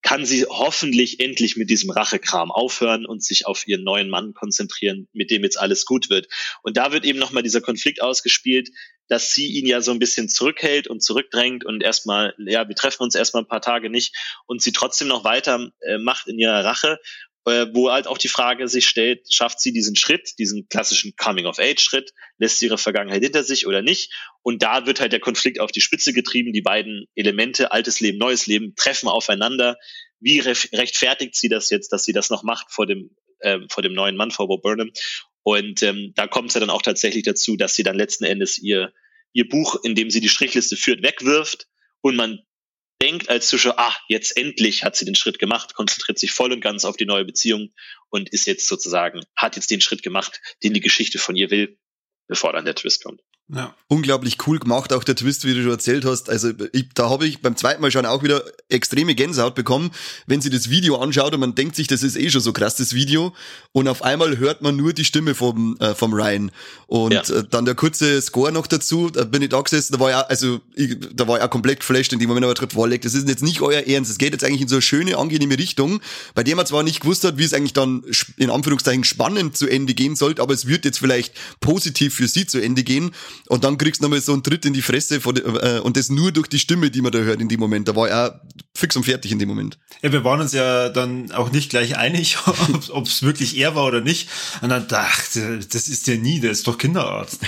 kann sie hoffentlich endlich mit diesem Rachekram aufhören und sich auf ihren neuen Mann konzentrieren, mit dem jetzt alles gut wird. Und da wird eben nochmal dieser Konflikt ausgespielt, dass sie ihn ja so ein bisschen zurückhält und zurückdrängt und erstmal, ja, wir treffen uns erstmal ein paar Tage nicht und sie trotzdem noch weiter äh, macht in ihrer Rache äh, wo halt auch die Frage sich stellt, schafft sie diesen Schritt, diesen klassischen Coming-of-Age-Schritt, lässt sie ihre Vergangenheit hinter sich oder nicht? Und da wird halt der Konflikt auf die Spitze getrieben. Die beiden Elemente, altes Leben, neues Leben, treffen aufeinander. Wie rechtfertigt sie das jetzt, dass sie das noch macht vor dem, äh, vor dem neuen Mann, vor Bob Burnham? Und ähm, da kommt es ja dann auch tatsächlich dazu, dass sie dann letzten Endes ihr, ihr Buch, in dem sie die Strichliste führt, wegwirft und man denkt als Zuschauer, ah, jetzt endlich hat sie den Schritt gemacht, konzentriert sich voll und ganz auf die neue Beziehung und ist jetzt sozusagen, hat jetzt den Schritt gemacht, den die Geschichte von ihr will, bevor dann der Twist kommt. Ja. Unglaublich cool gemacht, auch der Twist, wie du schon erzählt hast. Also ich, da habe ich beim zweiten Mal schon auch wieder extreme Gänsehaut bekommen, wenn sie das Video anschaut und man denkt sich, das ist eh schon so krass, das Video. Und auf einmal hört man nur die Stimme vom, äh, vom Ryan. Und ja. äh, dann der kurze Score noch dazu, da bin ich da gesessen, da war ja, also ich, da war auch komplett geflasht in dem Moment, aber gedacht, wow, das ist jetzt nicht euer Ernst, es geht jetzt eigentlich in so eine schöne, angenehme Richtung, bei der man zwar nicht gewusst hat, wie es eigentlich dann in Anführungszeichen spannend zu Ende gehen sollte, aber es wird jetzt vielleicht positiv für sie zu Ende gehen. Und dann kriegst du nochmal so einen Tritt in die Fresse von, äh, und das nur durch die Stimme, die man da hört in dem Moment. Da war er fix und fertig in dem Moment. Ja, wir waren uns ja dann auch nicht gleich einig, ob es wirklich er war oder nicht. Und dann dachte, das ist ja nie, der ist doch Kinderarzt.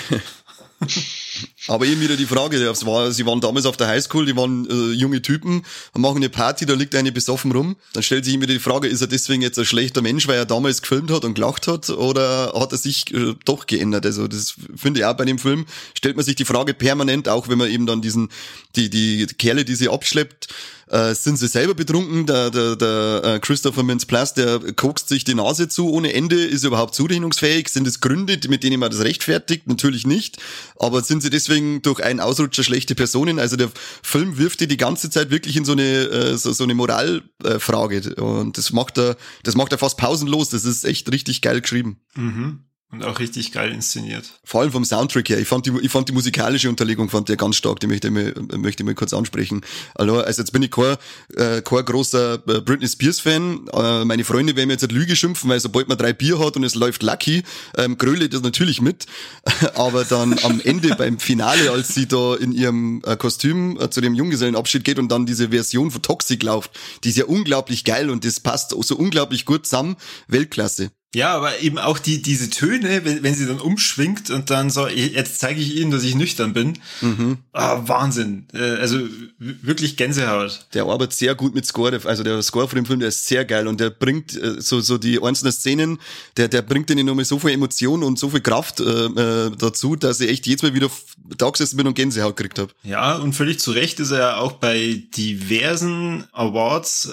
Aber eben wieder die Frage, das war, sie waren damals auf der Highschool, die waren äh, junge Typen, machen eine Party, da liegt eine besoffen rum. Dann stellt sich immer die Frage, ist er deswegen jetzt ein schlechter Mensch, weil er damals gefilmt hat und gelacht hat, oder hat er sich äh, doch geändert? Also das finde ich auch bei dem Film, stellt man sich die Frage permanent, auch wenn man eben dann diesen, die, die Kerle, die sie abschleppt, äh, sind sie selber betrunken. Der, der, der äh, Christopher Mintz-Plasse, der kokst sich die Nase zu ohne Ende. Ist er überhaupt zurechnungsfähig? Sind es Gründe, mit denen man das rechtfertigt? Natürlich nicht. Aber sind sie deswegen durch einen Ausrutscher schlechte Personen? Also der Film wirft die die ganze Zeit wirklich in so eine, äh, so, so eine Moralfrage. Und das macht er, das macht er fast pausenlos. Das ist echt richtig geil geschrieben. Mhm. Und auch richtig geil inszeniert. Vor allem vom Soundtrack her. Ich fand die, ich fand die musikalische Unterlegung fand der ganz stark. Die möchte ich mal, möchte ich mal kurz ansprechen. Also, also jetzt bin ich kein, äh, kein großer äh, Britney Spears Fan. Äh, meine Freunde werden mir jetzt Lüge schimpfen, weil sobald man drei Bier hat und es läuft Lucky, ähm, gröle das natürlich mit. Aber dann am Ende beim Finale, als sie da in ihrem äh, Kostüm zu dem Junggesellenabschied geht und dann diese Version von Toxic läuft, die ist ja unglaublich geil und das passt so unglaublich gut zusammen. Weltklasse. Ja, aber eben auch die, diese Töne, wenn, wenn sie dann umschwingt und dann so, jetzt zeige ich ihnen, dass ich nüchtern bin. Mhm. Ah, Wahnsinn. Äh, also wirklich Gänsehaut. Der arbeitet sehr gut mit Score. Also der Score von dem Film, der ist sehr geil und der bringt äh, so, so die einzelnen Szenen, der, der bringt denen nochmal so viel Emotion und so viel Kraft äh, äh, dazu, dass ich echt jedes Mal wieder da gesessen bin und Gänsehaut gekriegt habe. Ja, und völlig zu Recht ist er ja auch bei diversen Awards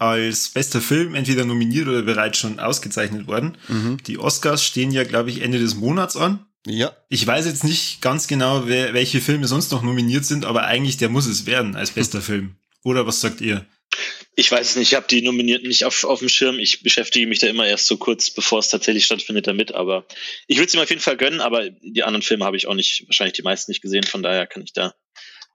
als bester Film entweder nominiert oder bereits schon ausgezeichnet worden. Mhm. Die Oscars stehen ja, glaube ich, Ende des Monats an. Ja. Ich weiß jetzt nicht ganz genau, wer, welche Filme sonst noch nominiert sind, aber eigentlich der muss es werden als bester Film. Oder was sagt ihr? Ich weiß es nicht, ich habe die Nominierten nicht auf, auf dem Schirm. Ich beschäftige mich da immer erst so kurz, bevor es tatsächlich stattfindet, damit. Aber ich würde es ihm auf jeden Fall gönnen, aber die anderen Filme habe ich auch nicht, wahrscheinlich die meisten nicht gesehen. Von daher kann ich da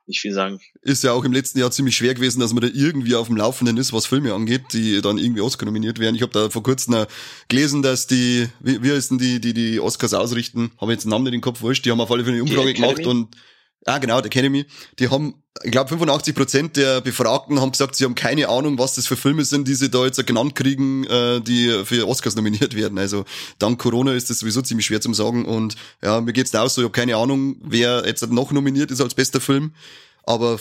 nicht viel sagen. Ist ja auch im letzten Jahr ziemlich schwer gewesen, dass man da irgendwie auf dem Laufenden ist, was Filme angeht, die dann irgendwie Oscar nominiert werden. Ich habe da vor kurzem gelesen, dass die, wie, wie heißen die, die die Oscars ausrichten, habe jetzt den Namen nicht in den Kopf wurscht, die haben auf alle Fälle eine Umfrage gemacht und Ah, genau, der Academy. Die haben, ich glaube, 85 Prozent der Befragten haben gesagt, sie haben keine Ahnung, was das für Filme sind, die sie da jetzt genannt kriegen, äh, die für Oscars nominiert werden. Also dank Corona ist das sowieso ziemlich schwer zu sagen. Und ja, mir geht's da auch so, ich habe keine Ahnung, wer jetzt noch nominiert ist als bester Film aber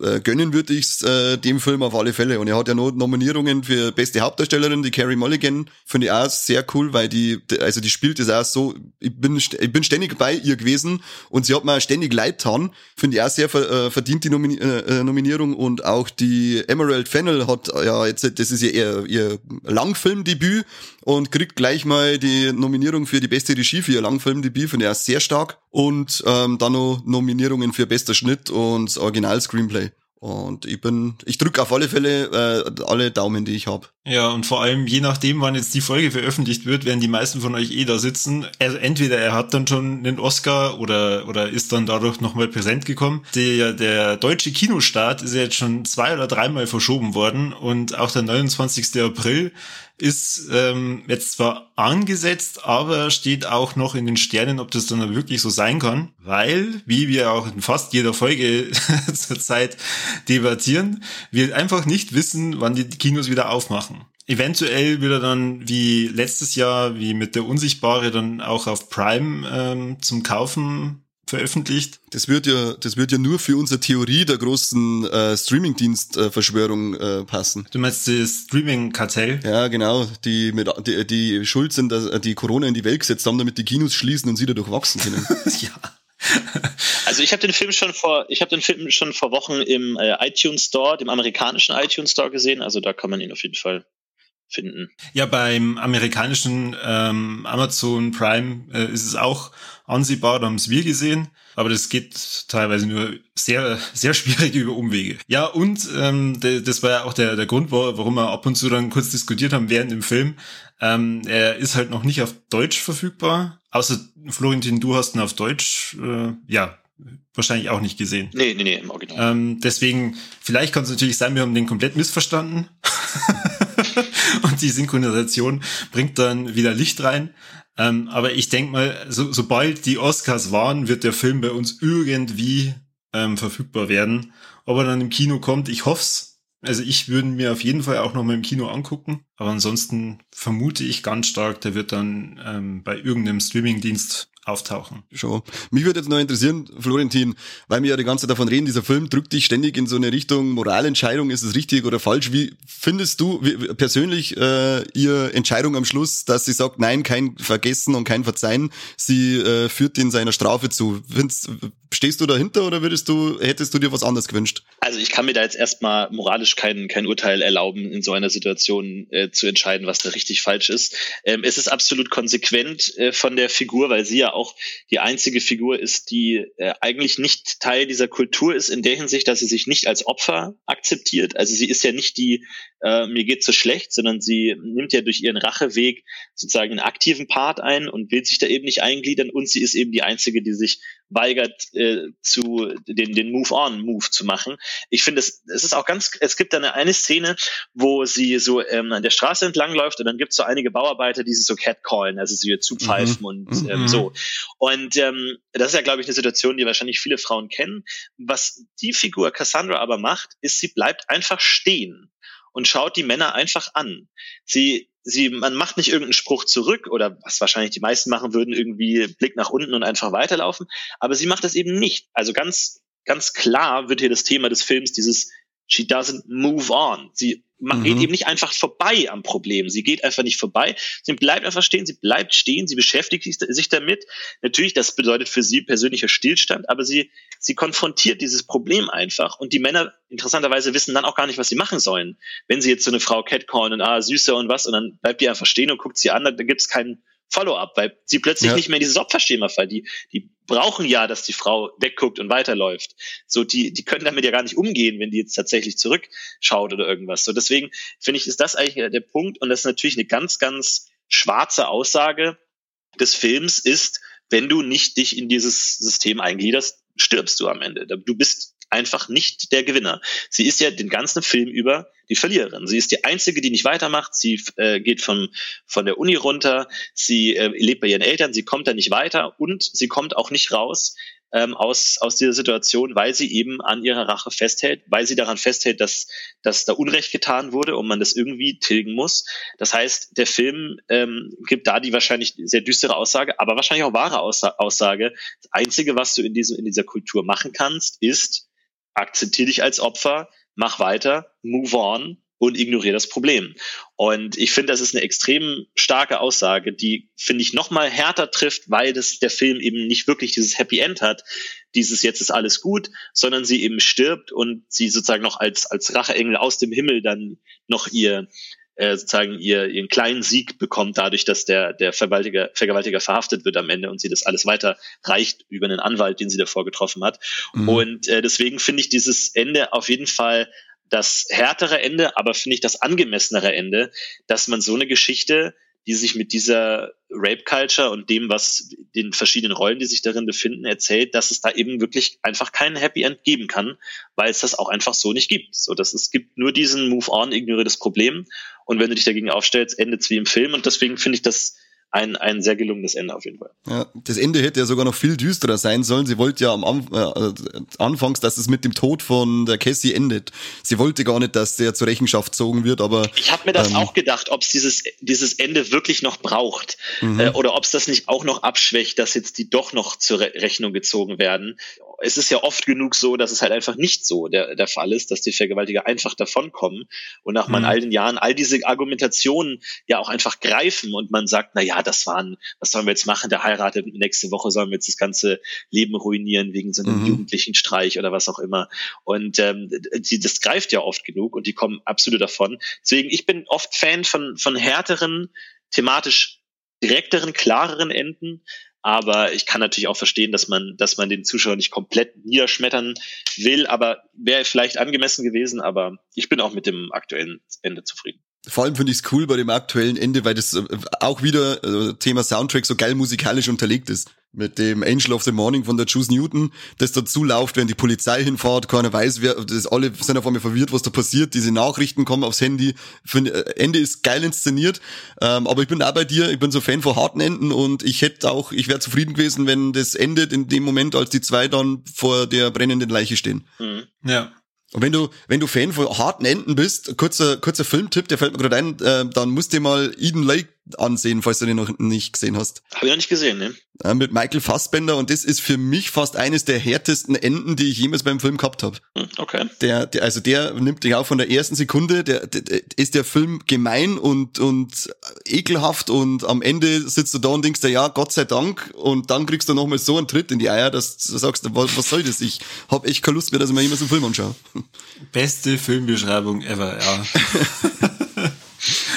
äh, gönnen würde ich äh, dem Film auf alle Fälle. Und er hat ja noch Nominierungen für beste Hauptdarstellerin, die Carrie Mulligan, finde ich auch sehr cool, weil die, also die spielt das auch so, ich bin, ich bin ständig bei ihr gewesen und sie hat mir ständig leid getan. Finde ich auch sehr äh, verdient die Nomin äh, äh, Nominierung und auch die Emerald Fennel hat ja jetzt, das ist ja ihr, ihr Langfilmdebüt und kriegt gleich mal die Nominierung für die beste Regie für ihr Langfilmdebüt, finde ich auch sehr stark. Und ähm, dann noch Nominierungen für bester Schnitt und Original Screenplay. Und ich bin, ich drücke auf alle Fälle äh, alle Daumen, die ich habe. Ja, und vor allem, je nachdem, wann jetzt die Folge veröffentlicht wird, werden die meisten von euch eh da sitzen. Also entweder er hat dann schon einen Oscar oder, oder ist dann dadurch nochmal präsent gekommen. Der, der deutsche Kinostart ist ja jetzt schon zwei oder dreimal verschoben worden und auch der 29. April ist ähm, jetzt zwar angesetzt, aber steht auch noch in den Sternen, ob das dann wirklich so sein kann, weil, wie wir auch in fast jeder Folge zurzeit debattieren, wir einfach nicht wissen, wann die Kinos wieder aufmachen. Eventuell wird er dann wie letztes Jahr, wie mit der Unsichtbare, dann auch auf Prime ähm, zum Kaufen veröffentlicht. Das wird ja, das wird ja nur für unsere Theorie der großen äh, Streamingdienst-Verschwörung äh, passen. Du meinst das Streaming-Kartell? Ja, genau. Die mit die, die schuld sind, dass die Corona in die Welt gesetzt haben, damit die Kinos schließen und sie dadurch wachsen können. ja. Also ich habe den Film schon vor, ich habe den Film schon vor Wochen im äh, iTunes Store, dem amerikanischen iTunes Store gesehen. Also da kann man ihn auf jeden Fall finden. Ja, beim amerikanischen ähm, Amazon Prime äh, ist es auch ansehbar, da haben es wir gesehen, aber das geht teilweise nur sehr, sehr schwierig über Umwege. Ja, und ähm, das war ja auch der, der Grund, warum wir ab und zu dann kurz diskutiert haben während dem Film. Ähm, er ist halt noch nicht auf Deutsch verfügbar, außer Florentin, du hast ihn auf Deutsch, äh, ja, wahrscheinlich auch nicht gesehen. Nee, nee, nee, im Original. Ähm, deswegen, vielleicht kann es natürlich sein, wir haben den komplett missverstanden. die Synchronisation bringt dann wieder Licht rein. Ähm, aber ich denke mal, so, sobald die Oscars waren, wird der Film bei uns irgendwie ähm, verfügbar werden. Ob er dann im Kino kommt, ich hoff's. Also ich würde mir auf jeden Fall auch noch mal im Kino angucken. Aber ansonsten vermute ich ganz stark, der wird dann ähm, bei irgendeinem Streamingdienst auftauchen. Schon. Mich würde jetzt noch interessieren, Florentin, weil wir ja die ganze Zeit davon reden, dieser Film drückt dich ständig in so eine Richtung Moralentscheidung, ist es richtig oder falsch? Wie findest du wie, persönlich äh, ihr Entscheidung am Schluss, dass sie sagt, nein, kein Vergessen und kein Verzeihen, sie äh, führt in seiner Strafe zu? Findest, stehst du dahinter oder würdest du, hättest du dir was anderes gewünscht? Also ich kann mir da jetzt erstmal moralisch kein, kein Urteil erlauben, in so einer Situation äh, zu entscheiden, was da richtig falsch ist. Ähm, es ist absolut konsequent äh, von der Figur, weil sie ja auch die einzige Figur ist, die äh, eigentlich nicht Teil dieser Kultur ist, in der Hinsicht, dass sie sich nicht als Opfer akzeptiert. Also sie ist ja nicht die, äh, mir geht so schlecht, sondern sie nimmt ja durch ihren Racheweg sozusagen einen aktiven Part ein und will sich da eben nicht eingliedern und sie ist eben die einzige, die sich weigert, äh, zu den, den Move-on-Move zu machen. Ich finde, es, es ist auch ganz, es gibt dann eine Szene, wo sie so ähm, an der Straße entlang läuft und dann gibt es so einige Bauarbeiter, die sie so catcallen, also sie zupfeifen mhm. und ähm, mhm. so. Und ähm, das ist ja, glaube ich, eine Situation, die wahrscheinlich viele Frauen kennen. Was die Figur Cassandra aber macht, ist, sie bleibt einfach stehen und schaut die Männer einfach an. Sie, sie, man macht nicht irgendeinen Spruch zurück oder was wahrscheinlich die meisten machen würden, irgendwie Blick nach unten und einfach weiterlaufen. Aber sie macht das eben nicht. Also ganz, ganz klar wird hier das Thema des Films dieses She doesn't move on. Sie mhm. geht eben nicht einfach vorbei am Problem. Sie geht einfach nicht vorbei. Sie bleibt einfach stehen. Sie bleibt stehen. Sie beschäftigt sich damit. Natürlich, das bedeutet für sie persönlicher Stillstand, aber sie, sie konfrontiert dieses Problem einfach. Und die Männer interessanterweise wissen dann auch gar nicht, was sie machen sollen. Wenn sie jetzt so eine Frau catcallen und ah, süße und was, und dann bleibt die einfach stehen und guckt sie an, dann gibt es keinen Follow-up, weil sie plötzlich ja. nicht mehr in dieses Opferschema fallen. Die, die brauchen ja, dass die Frau wegguckt und weiterläuft. So, die, die können damit ja gar nicht umgehen, wenn die jetzt tatsächlich zurückschaut oder irgendwas. So, deswegen finde ich, ist das eigentlich der Punkt. Und das ist natürlich eine ganz, ganz schwarze Aussage des Films ist, wenn du nicht dich in dieses System eingliederst, stirbst du am Ende. Du bist einfach nicht der Gewinner. Sie ist ja den ganzen Film über die Verliererin. Sie ist die einzige, die nicht weitermacht. Sie äh, geht von, von der Uni runter. Sie äh, lebt bei ihren Eltern. Sie kommt da nicht weiter und sie kommt auch nicht raus ähm, aus, aus dieser Situation, weil sie eben an ihrer Rache festhält, weil sie daran festhält, dass, dass da Unrecht getan wurde und man das irgendwie tilgen muss. Das heißt, der Film ähm, gibt da die wahrscheinlich sehr düstere Aussage, aber wahrscheinlich auch wahre Aussage. Das Einzige, was du in, diesem, in dieser Kultur machen kannst, ist, akzeptiere dich als Opfer, mach weiter, move on und ignoriere das Problem. Und ich finde, das ist eine extrem starke Aussage, die, finde ich, nochmal härter trifft, weil das der Film eben nicht wirklich dieses Happy End hat, dieses jetzt ist alles gut, sondern sie eben stirbt und sie sozusagen noch als, als Racheengel aus dem Himmel dann noch ihr, äh, sozusagen ihr, ihren kleinen Sieg bekommt, dadurch, dass der, der Vergewaltiger, Vergewaltiger verhaftet wird am Ende und sie das alles weiter reicht über einen Anwalt, den sie davor getroffen hat. Mhm. Und äh, deswegen finde ich dieses Ende auf jeden Fall das härtere Ende, aber finde ich das angemessenere Ende, dass man so eine Geschichte, die sich mit dieser Rape Culture und dem, was den verschiedenen Rollen, die sich darin befinden, erzählt, dass es da eben wirklich einfach kein Happy End geben kann, weil es das auch einfach so nicht gibt. So, dass es gibt nur diesen Move on, ignoriere das Problem und wenn du dich dagegen aufstellst, endet es wie im Film und deswegen finde ich das ein, ein sehr gelungenes Ende auf jeden Fall. Ja, das Ende hätte ja sogar noch viel düsterer sein sollen. Sie wollte ja am Anf äh, Anfangs, dass es mit dem Tod von der Cassie endet. Sie wollte gar nicht, dass der zur Rechenschaft gezogen wird, aber ich habe mir das ähm, auch gedacht, ob es dieses dieses Ende wirklich noch braucht mhm. äh, oder ob es das nicht auch noch abschwächt, dass jetzt die doch noch zur Re Rechnung gezogen werden es ist ja oft genug so, dass es halt einfach nicht so der, der Fall ist, dass die Vergewaltiger einfach davonkommen und nach mhm. all den Jahren all diese Argumentationen ja auch einfach greifen und man sagt, na ja, das waren, was sollen wir jetzt machen? Der heiratet nächste Woche, sollen wir jetzt das ganze Leben ruinieren wegen so einem mhm. jugendlichen Streich oder was auch immer. Und ähm, die, das greift ja oft genug und die kommen absolut davon. Deswegen, ich bin oft Fan von, von härteren, thematisch direkteren, klareren Enden, aber ich kann natürlich auch verstehen, dass man, dass man den Zuschauer nicht komplett niederschmettern will, aber wäre vielleicht angemessen gewesen, aber ich bin auch mit dem aktuellen Ende zufrieden. Vor allem finde ich es cool bei dem aktuellen Ende, weil das äh, auch wieder äh, Thema Soundtrack so geil musikalisch unterlegt ist mit dem Angel of the Morning von der Juice Newton, das dazu läuft, wenn die Polizei hinfährt, keiner weiß, wer, das alle sind auf einmal verwirrt, was da passiert, diese Nachrichten kommen aufs Handy, Find, äh, Ende ist geil inszeniert, ähm, aber ich bin auch bei dir, ich bin so Fan von harten Enden und ich hätte auch, ich wäre zufrieden gewesen, wenn das endet in dem Moment, als die zwei dann vor der brennenden Leiche stehen. Mhm. Ja. Und wenn du, wenn du Fan von harten Enden bist, kurzer, kurzer Filmtipp, der fällt mir gerade ein, äh, dann musst du dir mal Eden Lake ansehen, falls du den noch nicht gesehen hast. Habe ich noch nicht gesehen, ne? Äh, mit Michael Fassbender und das ist für mich fast eines der härtesten Enden, die ich jemals beim Film gehabt habe. Hm, okay. Der, der, also der nimmt dich auch von der ersten Sekunde, der, der, der, ist der Film gemein und, und ekelhaft und am Ende sitzt du da und denkst dir, ja, Gott sei Dank und dann kriegst du nochmal so einen Tritt in die Eier, dass du sagst, was, was soll das? Ich hab echt keine Lust mehr, dass ich mir jemals einen Film anschaue. Beste Filmbeschreibung ever, ja.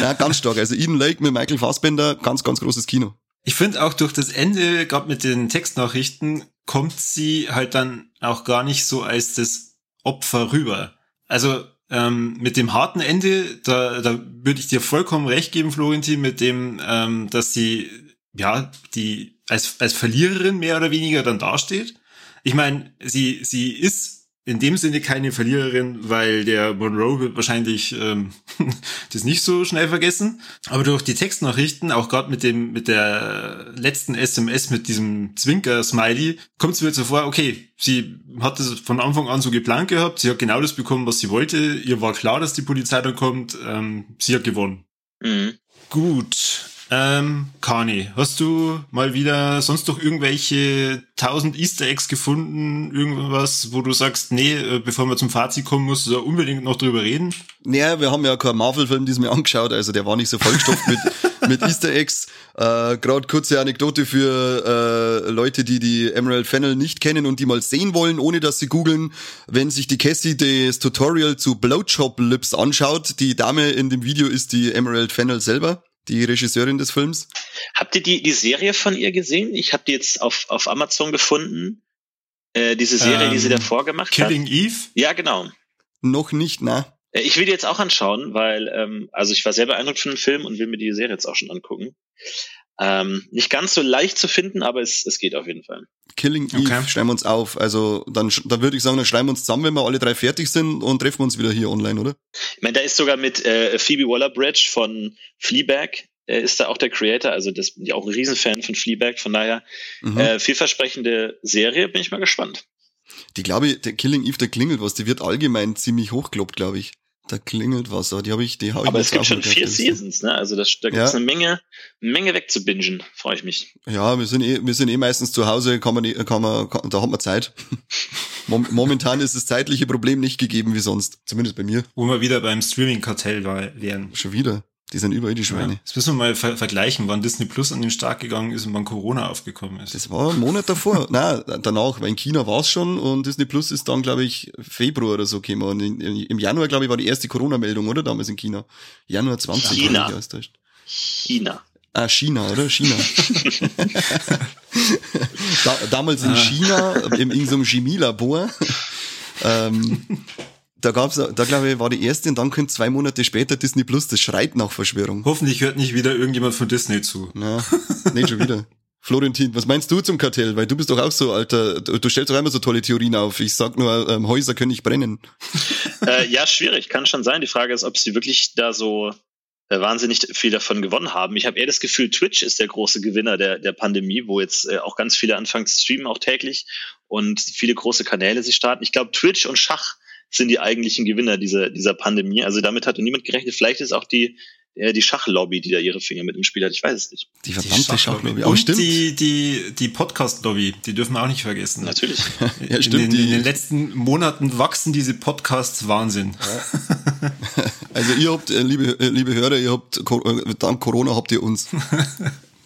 ja, ganz stark. Also Eden Lake mit Michael Fassbender, ganz, ganz großes Kino. Ich finde auch durch das Ende, gerade mit den Textnachrichten, kommt sie halt dann auch gar nicht so als das Opfer rüber. Also ähm, mit dem harten Ende, da, da würde ich dir vollkommen recht geben, Florentin, mit dem, ähm, dass sie ja die als, als Verliererin mehr oder weniger dann dasteht. Ich meine, sie, sie ist in dem Sinne keine Verliererin, weil der Monroe wird wahrscheinlich ähm, das nicht so schnell vergessen. Aber durch die Textnachrichten, auch gerade mit dem mit der letzten SMS mit diesem Zwinker-Smiley, kommt es mir so vor, okay, sie hat das von Anfang an so geplant gehabt, sie hat genau das bekommen, was sie wollte. Ihr war klar, dass die Polizei dann kommt. Ähm, sie hat gewonnen. Mhm. Gut. Ähm, Kani, hast du mal wieder sonst doch irgendwelche tausend Easter Eggs gefunden? Irgendwas, wo du sagst, nee, äh, bevor wir zum Fazit kommen, musst du da unbedingt noch drüber reden? Naja, wir haben ja keinen Marvel-Film diesmal angeschaut, also der war nicht so vollgestopft mit, mit Easter Eggs. Äh, Gerade kurze Anekdote für äh, Leute, die die Emerald Fennel nicht kennen und die mal sehen wollen, ohne dass sie googeln. Wenn sich die Cassie das Tutorial zu Blowjob Lips anschaut, die Dame in dem Video ist die Emerald Fennel selber die Regisseurin des Films. Habt ihr die, die Serie von ihr gesehen? Ich habe die jetzt auf, auf Amazon gefunden. Äh, diese Serie, ähm, die sie ähm, davor gemacht Killing hat. Killing Eve? Ja, genau. Noch nicht. Äh, ich will die jetzt auch anschauen, weil, ähm, also ich war sehr beeindruckt von dem Film und will mir die Serie jetzt auch schon angucken. Ähm, nicht ganz so leicht zu finden, aber es, es geht auf jeden Fall. Killing Eve, okay. schreiben wir uns auf. Also dann, dann würde ich sagen, dann schreiben wir uns zusammen, wenn wir alle drei fertig sind und treffen wir uns wieder hier online, oder? Ich meine, da ist sogar mit äh, Phoebe Waller-Bridge von Fleabag, äh, ist da auch der Creator, also das bin ich auch ein Riesenfan von Fleabag, von daher mhm. äh, vielversprechende Serie, bin ich mal gespannt. Die glaube ich, der Killing Eve, der klingelt was, die wird allgemein ziemlich hochgelobt, glaube ich. Da klingelt was, die habe ich, die habe ich Aber es gibt schon vier Seasons, ne? Also das, da gibt es ja. eine Menge, Menge wegzubingen, freue ich mich. Ja, wir sind eh, wir sind eh meistens zu Hause, kann man, kann man, kann, da hat man Zeit. Momentan ist das zeitliche Problem nicht gegeben wie sonst, zumindest bei mir. Wo wir wieder beim Streaming-Kartell wären. Schon wieder. Die sind überall die Schweine. Ja, das müssen wir mal ver vergleichen, wann Disney Plus an den Start gegangen ist und wann Corona aufgekommen ist. Das war ein Monat davor. Nein, danach, weil in China war es schon und Disney Plus ist dann, glaube ich, Februar oder so gekommen. Und in, im Januar, glaube ich, war die erste Corona-Meldung, oder? Damals in China. Januar 20. China. China. Ah, China, oder? China. da, damals in ah. China, in irgendeinem Chemielabor. ähm, da gab's, da glaube ich, war die erste und dann kommt zwei Monate später Disney Plus, das schreit nach Verschwörung. Hoffentlich hört nicht wieder irgendjemand von Disney zu. Ja, nicht schon wieder. Florentin, was meinst du zum Kartell? Weil du bist doch auch so, Alter, du stellst doch immer so tolle Theorien auf. Ich sag nur, ähm, Häuser können nicht brennen. Äh, ja, schwierig, kann schon sein. Die Frage ist, ob sie wirklich da so äh, wahnsinnig viel davon gewonnen haben. Ich habe eher das Gefühl, Twitch ist der große Gewinner der, der Pandemie, wo jetzt äh, auch ganz viele anfangen zu streamen, auch täglich und viele große Kanäle sich starten. Ich glaube, Twitch und Schach sind die eigentlichen Gewinner dieser, dieser Pandemie. Also damit hatte niemand gerechnet. Vielleicht ist auch die, äh, die Schachlobby, die da ihre Finger mit im Spiel hat. Ich weiß es nicht. Die verdammte Schachlobby. Und stimmt. die, die, die Podcast-Lobby, die dürfen wir auch nicht vergessen. Natürlich. ja, stimmt. In den, in den letzten Monaten wachsen diese Podcasts Wahnsinn. Also ihr habt, äh, liebe, äh, liebe Hörer, ihr habt, äh, dank Corona habt ihr uns.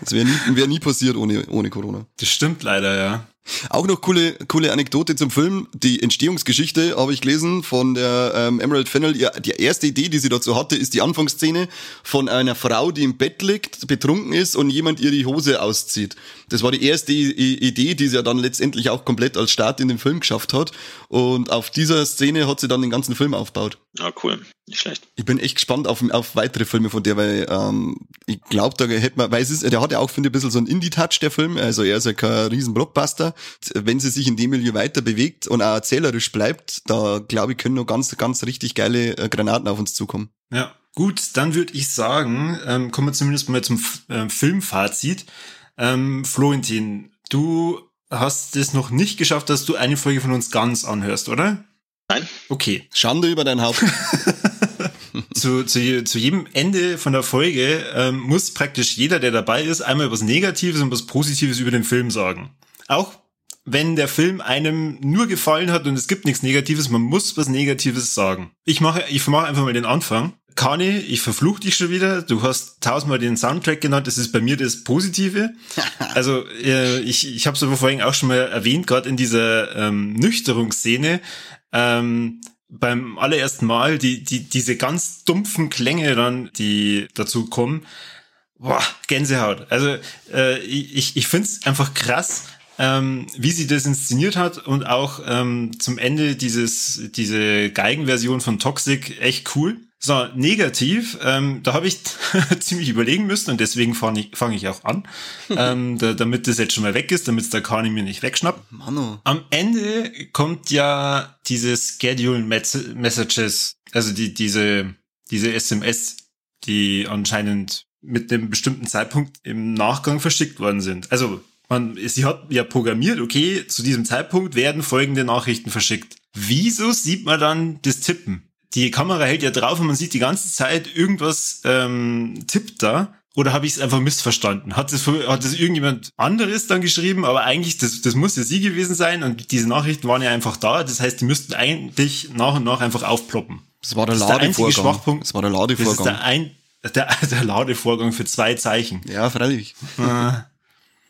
Das wäre nie, wär nie passiert ohne, ohne Corona. Das stimmt leider, ja. Auch noch coole, coole Anekdote zum Film. Die Entstehungsgeschichte habe ich gelesen von der ähm, Emerald Fennel. Ja, die erste Idee, die sie dazu hatte, ist die Anfangsszene von einer Frau, die im Bett liegt, betrunken ist und jemand ihr die Hose auszieht. Das war die erste I Idee, die sie ja dann letztendlich auch komplett als Start in den Film geschafft hat. Und auf dieser Szene hat sie dann den ganzen Film aufgebaut. Ah, cool. Nicht schlecht. Ich bin echt gespannt auf, auf weitere Filme von der, weil ähm, ich glaube, da hätte man, weil es ist, der hat ja auch, finde ich, ein bisschen so einen Indie-Touch, der Film. Also er ist ja kein riesen Blockbuster. Wenn sie sich in dem Milieu weiter bewegt und auch erzählerisch bleibt, da glaube ich, können noch ganz, ganz richtig geile äh, Granaten auf uns zukommen. Ja, gut, dann würde ich sagen, ähm, kommen wir zumindest mal zum äh, Filmfazit. Ähm, Florentin, du hast es noch nicht geschafft, dass du eine Folge von uns ganz anhörst, oder? Nein. Okay. Schande über dein Haupt. zu, zu, zu jedem Ende von der Folge ähm, muss praktisch jeder, der dabei ist, einmal was Negatives und was Positives über den Film sagen. Auch wenn der Film einem nur gefallen hat und es gibt nichts Negatives, man muss was Negatives sagen. Ich mache, ich mache einfach mal den Anfang. Kani, ich verfluch dich schon wieder. Du hast tausendmal den Soundtrack genannt. Das ist bei mir das Positive. Also äh, ich, ich habe es aber vorhin auch schon mal erwähnt, gerade in dieser ähm, Nüchterungsszene. Ähm, beim allerersten Mal die, die, diese ganz dumpfen Klänge dann, die dazu kommen, boah, Gänsehaut. Also äh, ich, ich finde es einfach krass, ähm, wie sie das inszeniert hat und auch ähm, zum Ende dieses, diese Geigenversion von Toxic echt cool. So, negativ, ähm, da habe ich ziemlich überlegen müssen und deswegen fange ich, fang ich auch an, ähm, da, damit das jetzt schon mal weg ist, damit der Kani mir nicht wegschnappt. Mano. Am Ende kommt ja diese Schedule Messages, also die, diese, diese SMS, die anscheinend mit einem bestimmten Zeitpunkt im Nachgang verschickt worden sind. Also man, sie hat ja programmiert, okay, zu diesem Zeitpunkt werden folgende Nachrichten verschickt. Wieso sieht man dann das Tippen? Die Kamera hält ja drauf und man sieht die ganze Zeit irgendwas ähm, tippt da. Oder habe ich es einfach missverstanden? Hat das, hat das irgendjemand anderes dann geschrieben? Aber eigentlich, das, das muss ja sie gewesen sein und diese Nachrichten waren ja einfach da. Das heißt, die müssten eigentlich nach und nach einfach aufploppen. Das war der Das ist der Ladevorgang. einzige Schwachpunkt. Das war der Das ist Ladevorgang. der, ein, der, der Ladevorgang für zwei Zeichen. ja, freilich. Äh,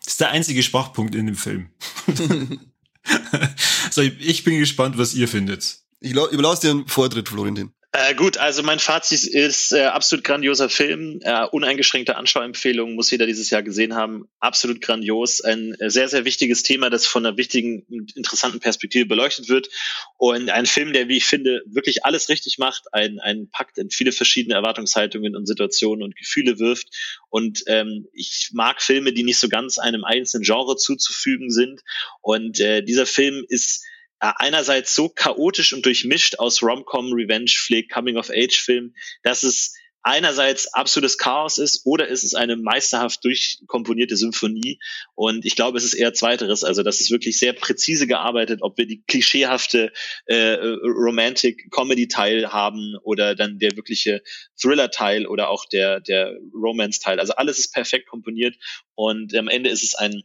Das ist der einzige Schwachpunkt in dem Film. so, ich bin gespannt, was ihr findet. Ich la- überlasse dir einen Vortritt, Florentin. Äh, gut, also mein Fazit ist äh, absolut grandioser Film, äh, uneingeschränkte Anschauempfehlung, muss jeder dieses Jahr gesehen haben. Absolut grandios, ein äh, sehr, sehr wichtiges Thema, das von einer wichtigen interessanten Perspektive beleuchtet wird. Und ein Film, der, wie ich finde, wirklich alles richtig macht, ein, ein Pakt in viele verschiedene Erwartungshaltungen und Situationen und Gefühle wirft. Und ähm, ich mag Filme, die nicht so ganz einem einzelnen Genre zuzufügen sind. Und äh, dieser Film ist einerseits so chaotisch und durchmischt aus Rom-Com, Revenge-Flick, Coming-of-Age-Film, dass es einerseits absolutes Chaos ist oder ist es eine meisterhaft durchkomponierte Symphonie. Und ich glaube, es ist eher zweiteres. Also, das ist wirklich sehr präzise gearbeitet, ob wir die klischeehafte äh, Romantic-Comedy-Teil haben oder dann der wirkliche Thriller-Teil oder auch der, der Romance-Teil. Also alles ist perfekt komponiert und am Ende ist es ein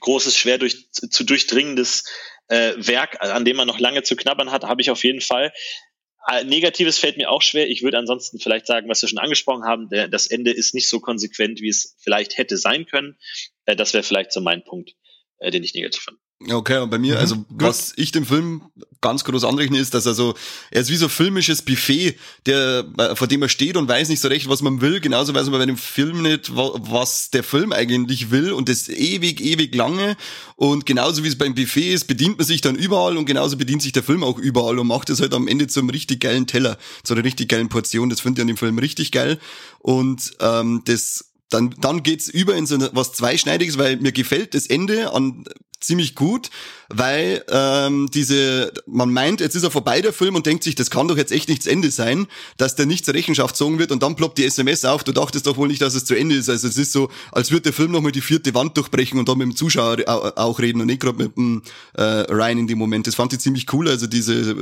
großes, schwer durch, zu durchdringendes äh, Werk, an dem man noch lange zu knabbern hat, habe ich auf jeden Fall. Äh, Negatives fällt mir auch schwer. Ich würde ansonsten vielleicht sagen, was wir schon angesprochen haben, der, das Ende ist nicht so konsequent, wie es vielleicht hätte sein können. Äh, das wäre vielleicht so mein Punkt, äh, den ich negativ fand. Okay, und bei mir, Mhm, also gut. was ich dem Film ganz groß anrechnen, ist, dass er so, er ist wie so ein filmisches Buffet, der, äh, vor dem er steht und weiß nicht so recht, was man will. Genauso weiß man bei dem Film nicht, was der Film eigentlich will und das ewig, ewig lange. Und genauso wie es beim Buffet ist, bedient man sich dann überall und genauso bedient sich der Film auch überall und macht es halt am Ende zum richtig geilen Teller, zu einer richtig geilen Portion. Das finde ich an dem Film richtig geil. Und ähm, das dann, dann geht's über in so was Zweischneidiges, weil mir gefällt das Ende an ziemlich gut, weil ähm, diese, man meint, jetzt ist er vorbei, der Film, und denkt sich, das kann doch jetzt echt nicht zu Ende sein, dass der nicht zur Rechenschaft gezogen wird und dann ploppt die SMS auf, du dachtest doch wohl nicht, dass es zu Ende ist. Also es ist so, als würde der Film nochmal die vierte Wand durchbrechen und dann mit dem Zuschauer auch reden und nicht gerade mit dem äh, Ryan in dem Moment. Das fand ich ziemlich cool, also diese,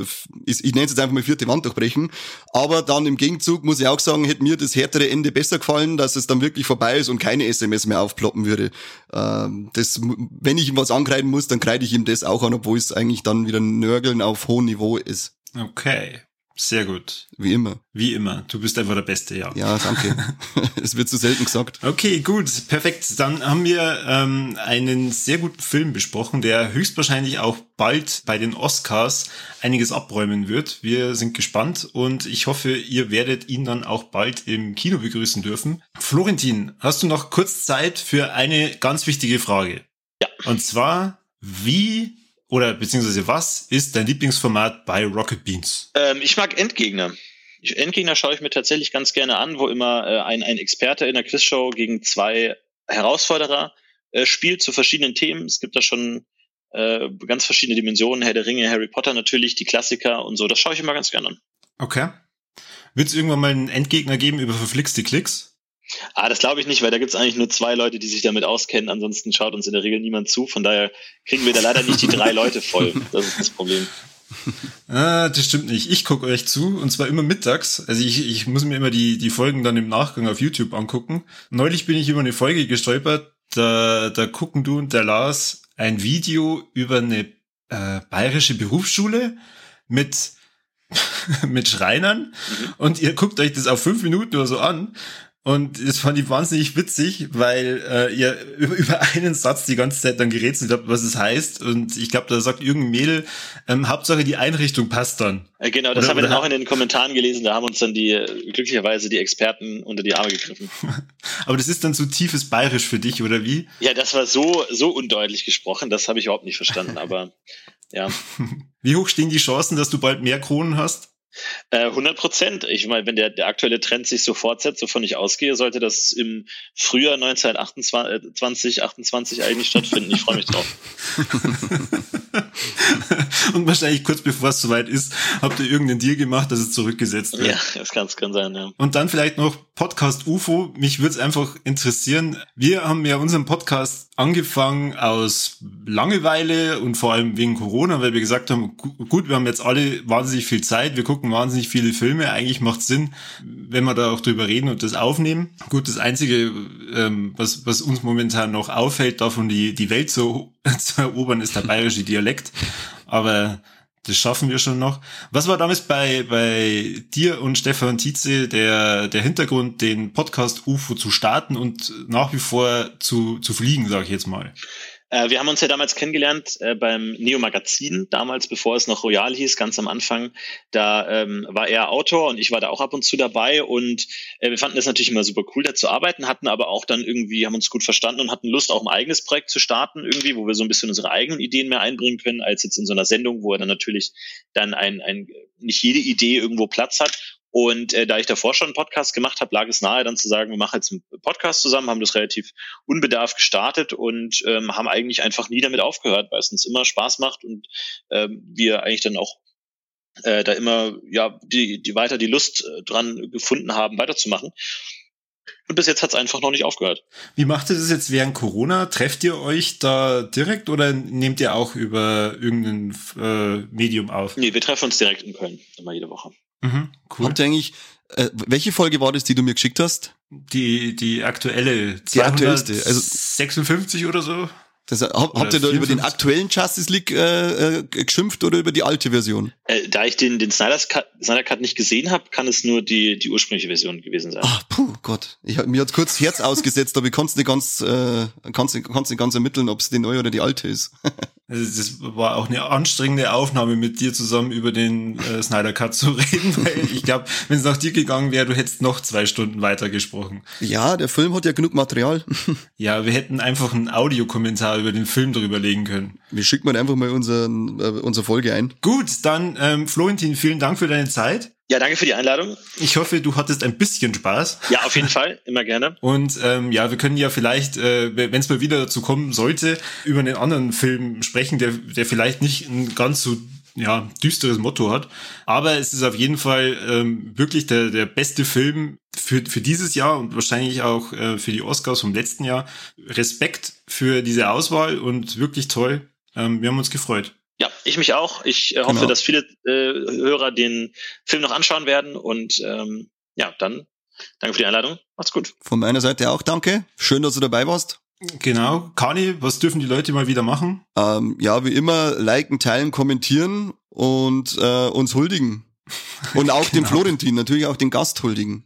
ich, ich nenne es jetzt einfach mal vierte Wand durchbrechen. Aber dann im Gegenzug muss ich auch sagen, hätte mir das härtere Ende besser gefallen, dass es dann wirklich vorbei ist und keine SMS mehr aufploppen würde. Ähm, das, wenn ich ihm was ankreiden muss, dann kreide ich ihm das auch an, obwohl es eigentlich dann wieder Nörgeln auf hohem Niveau ist. Okay. Sehr gut. Wie immer. Wie immer. Du bist einfach der Beste, ja. Ja, danke. es wird zu selten gesagt. Okay, gut, perfekt. Dann haben wir ähm, einen sehr guten Film besprochen, der höchstwahrscheinlich auch bald bei den Oscars einiges abräumen wird. Wir sind gespannt und ich hoffe, ihr werdet ihn dann auch bald im Kino begrüßen dürfen. Florentin, hast du noch kurz Zeit für eine ganz wichtige Frage? Ja. Und zwar, wie oder beziehungsweise was ist dein Lieblingsformat bei Rocket Beans? Ähm, ich mag Endgegner. Endgegner schaue ich mir tatsächlich ganz gerne an, wo immer äh, ein, ein Experte in der Quizshow gegen zwei Herausforderer äh, spielt zu verschiedenen Themen. Es gibt da schon äh, ganz verschiedene Dimensionen, Herr der Ringe, Harry Potter natürlich, die Klassiker und so. Das schaue ich immer ganz gerne an. Okay. Wird es irgendwann mal einen Endgegner geben über verflixte Klicks? Ah, das glaube ich nicht, weil da gibt es eigentlich nur zwei Leute, die sich damit auskennen. Ansonsten schaut uns in der Regel niemand zu. Von daher kriegen wir da leider nicht die drei Leute voll. Das ist das Problem. Ah, das stimmt nicht. Ich gucke euch zu und zwar immer mittags. Also ich, ich muss mir immer die, die Folgen dann im Nachgang auf YouTube angucken. Neulich bin ich über eine Folge gestolpert, da, da gucken du und der Lars ein Video über eine äh, bayerische Berufsschule mit mit Schreinern mhm. und ihr guckt euch das auf fünf Minuten oder so an und das fand ich wahnsinnig witzig, weil äh, ihr über, über einen Satz die ganze Zeit dann gerätselt habt, was es heißt. Und ich glaube, da sagt irgendein Mädel, ähm, Hauptsache die Einrichtung passt dann. Äh, genau, das oder, haben wir dann auch in den Kommentaren gelesen. Da haben uns dann die glücklicherweise die Experten unter die Arme gegriffen. Aber das ist dann so tiefes Bayerisch für dich, oder wie? Ja, das war so, so undeutlich gesprochen, das habe ich überhaupt nicht verstanden. Aber ja. Wie hoch stehen die Chancen, dass du bald mehr Kronen hast? 100 äh, Prozent. Ich meine, wenn der, der aktuelle Trend sich so fortsetzt, wovon ich ausgehe, sollte das im Frühjahr 1928, 28 äh, eigentlich stattfinden. Ich freue mich drauf. Und wahrscheinlich kurz bevor es soweit ist, habt ihr irgendeinen Deal gemacht, dass es zurückgesetzt wird. Ja, das kann, das kann sein, ja. Und dann vielleicht noch Podcast UFO. Mich würde es einfach interessieren. Wir haben ja unseren Podcast angefangen aus Langeweile und vor allem wegen Corona, weil wir gesagt haben, gut, wir haben jetzt alle wahnsinnig viel Zeit, wir gucken wahnsinnig viele Filme. Eigentlich macht Sinn, wenn wir da auch drüber reden und das aufnehmen. Gut, das Einzige, ähm, was, was uns momentan noch auffällt, davon die, die Welt zu, zu erobern, ist der bayerische Dialekt. Aber das schaffen wir schon noch. Was war damals bei, bei dir und Stefan Tietze der, der Hintergrund, den Podcast UFO zu starten und nach wie vor zu, zu fliegen, sage ich jetzt mal? Äh, wir haben uns ja damals kennengelernt äh, beim Neo Magazin, damals, bevor es noch Royal hieß, ganz am Anfang. Da ähm, war er Autor und ich war da auch ab und zu dabei und äh, wir fanden das natürlich immer super cool, da zu arbeiten, hatten aber auch dann irgendwie, haben uns gut verstanden und hatten Lust, auch ein eigenes Projekt zu starten irgendwie, wo wir so ein bisschen unsere eigenen Ideen mehr einbringen können, als jetzt in so einer Sendung, wo er dann natürlich dann ein, ein nicht jede Idee irgendwo Platz hat. Und äh, da ich davor schon einen Podcast gemacht habe, lag es nahe, dann zu sagen, wir machen jetzt einen Podcast zusammen, haben das relativ unbedarft gestartet und ähm, haben eigentlich einfach nie damit aufgehört, weil es uns immer Spaß macht und ähm, wir eigentlich dann auch äh, da immer ja die, die weiter die Lust äh, dran gefunden haben, weiterzumachen. Und bis jetzt hat es einfach noch nicht aufgehört. Wie macht ihr das jetzt während Corona? Trefft ihr euch da direkt oder nehmt ihr auch über irgendein äh, Medium auf? Nee, wir treffen uns direkt in Köln, immer jede Woche. Mhm, cool. Habt ihr eigentlich, äh, welche Folge war das, die du mir geschickt hast? Die, die aktuelle. Die aktuellste. Also 56 oder so? Das, hab, habt ihr da über den aktuellen Justice League äh, äh, geschimpft oder über die alte Version? Äh, da ich den, den Snyder's Cut, Snyder Cut nicht gesehen habe, kann es nur die, die ursprüngliche Version gewesen sein. Ach, puh, Gott. Ich, mir hat kurz Herz ausgesetzt, aber ich konnte nicht ganz, äh, kann's nicht, kann's nicht ganz ermitteln, ob es die neue oder die alte ist. Also das war auch eine anstrengende Aufnahme mit dir zusammen über den äh, Snyder Cut zu reden, weil ich glaube, wenn es nach dir gegangen wäre, du hättest noch zwei Stunden weiter gesprochen. Ja, der Film hat ja genug Material. ja, wir hätten einfach einen Audiokommentar über den Film drüber legen können. Wir schicken mal einfach mal unseren, äh, unsere Folge ein. Gut, dann ähm, Florentin, vielen Dank für deine Zeit. Ja, danke für die Einladung. Ich hoffe, du hattest ein bisschen Spaß. Ja, auf jeden Fall, immer gerne. Und ähm, ja, wir können ja vielleicht, äh, wenn es mal wieder dazu kommen sollte, über einen anderen Film sprechen, der, der vielleicht nicht ein ganz so ja, düsteres Motto hat. Aber es ist auf jeden Fall ähm, wirklich der, der beste Film für, für dieses Jahr und wahrscheinlich auch äh, für die Oscars vom letzten Jahr. Respekt für diese Auswahl und wirklich toll. Ähm, wir haben uns gefreut. Ja, ich mich auch. Ich äh, hoffe, genau. dass viele äh, Hörer den Film noch anschauen werden. Und ähm, ja, dann danke für die Einladung. Macht's gut. Von meiner Seite auch danke. Schön, dass du dabei warst. Genau. Kani, was dürfen die Leute mal wieder machen? Ähm, ja, wie immer, liken, teilen, kommentieren und äh, uns huldigen. Und auch genau. den Florentin, natürlich auch den Gast huldigen.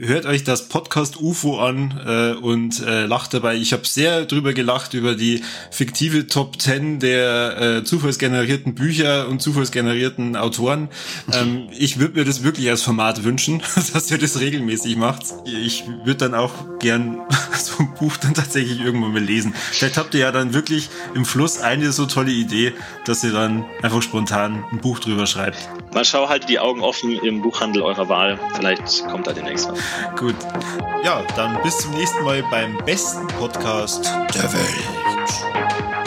hört euch das Podcast UFO an äh, und äh, lacht dabei. Ich habe sehr drüber gelacht über die fiktive Top 10 der äh, zufallsgenerierten Bücher und zufallsgenerierten Autoren. Ähm, ich würde mir das wirklich als Format wünschen, dass ihr das regelmäßig macht. Ich würde dann auch gern so ein Buch dann tatsächlich irgendwann mal lesen. Vielleicht habt ihr ja dann wirklich im Fluss eine so tolle Idee, dass ihr dann einfach spontan ein Buch drüber schreibt. Mal schau halt die Augen offen im Buchhandel eurer Wahl. Vielleicht kommt da demnächst was. Gut. Ja, dann bis zum nächsten Mal beim besten Podcast der Welt.